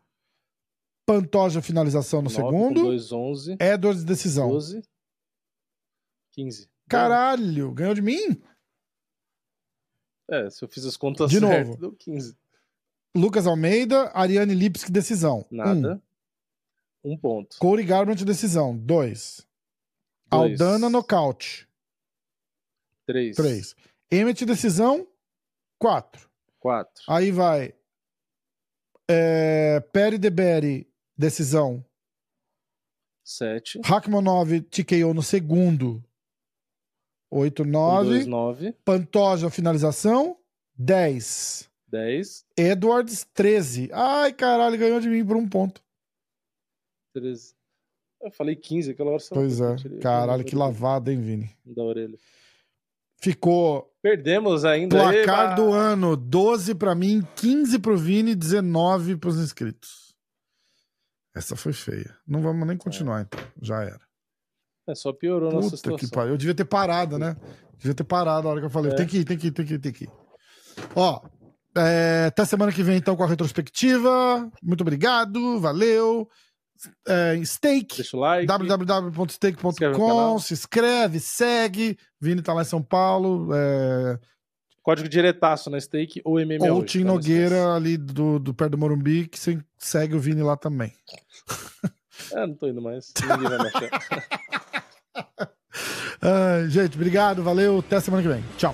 Pantoja finalização no 9 segundo. 2, 11. Edwards decisão. 12. 15. Caralho, ganhou de mim? É, se eu fiz as contas de certo, novo. deu 15. Lucas Almeida, Ariane Lipski decisão. Nada. Um. Ponto. Corey Garbrandt, decisão. Dois. Dois. Aldana, nocaute. Três. Três. Emmett, decisão. Quatro. Quatro. Aí vai. É, Perry DeBerry, decisão. Sete. Hackmanov, TKO no segundo. Oito, nove. Dois, nove. Pantoja, finalização. Dez. Dez. Edwards, treze. Ai, caralho, ganhou de mim por um ponto. 13. Eu falei 15, aquela hora só. Pois é. Caralho, que lavada, hein, Vini? Da orelha. Ficou. Perdemos ainda. Placar Eba! do ano: 12 para mim, 15 pro Vini, 19 pros inscritos. Essa foi feia. Não vamos nem continuar, é. então. Já era. É, só piorou Puta nossa situação. Que par... Eu devia ter parado, né? Devia ter parado a hora que eu falei. É. Tem que ir, tem que ir, tem que ir, tem que ir. Ó, é, até semana que vem, então, com a retrospectiva. Muito obrigado, valeu é, Stake. Like. www.stake.com. Se inscreve, segue. Vini tá lá em São Paulo. É... Código diretaço na stake ou MMA. Ou o Tim tá Nogueira ali do, do perto do Morumbi, que você segue o Vini lá também. É, não tô indo mais. Ninguém vai achar. gente, obrigado, valeu. Até semana que vem. Tchau.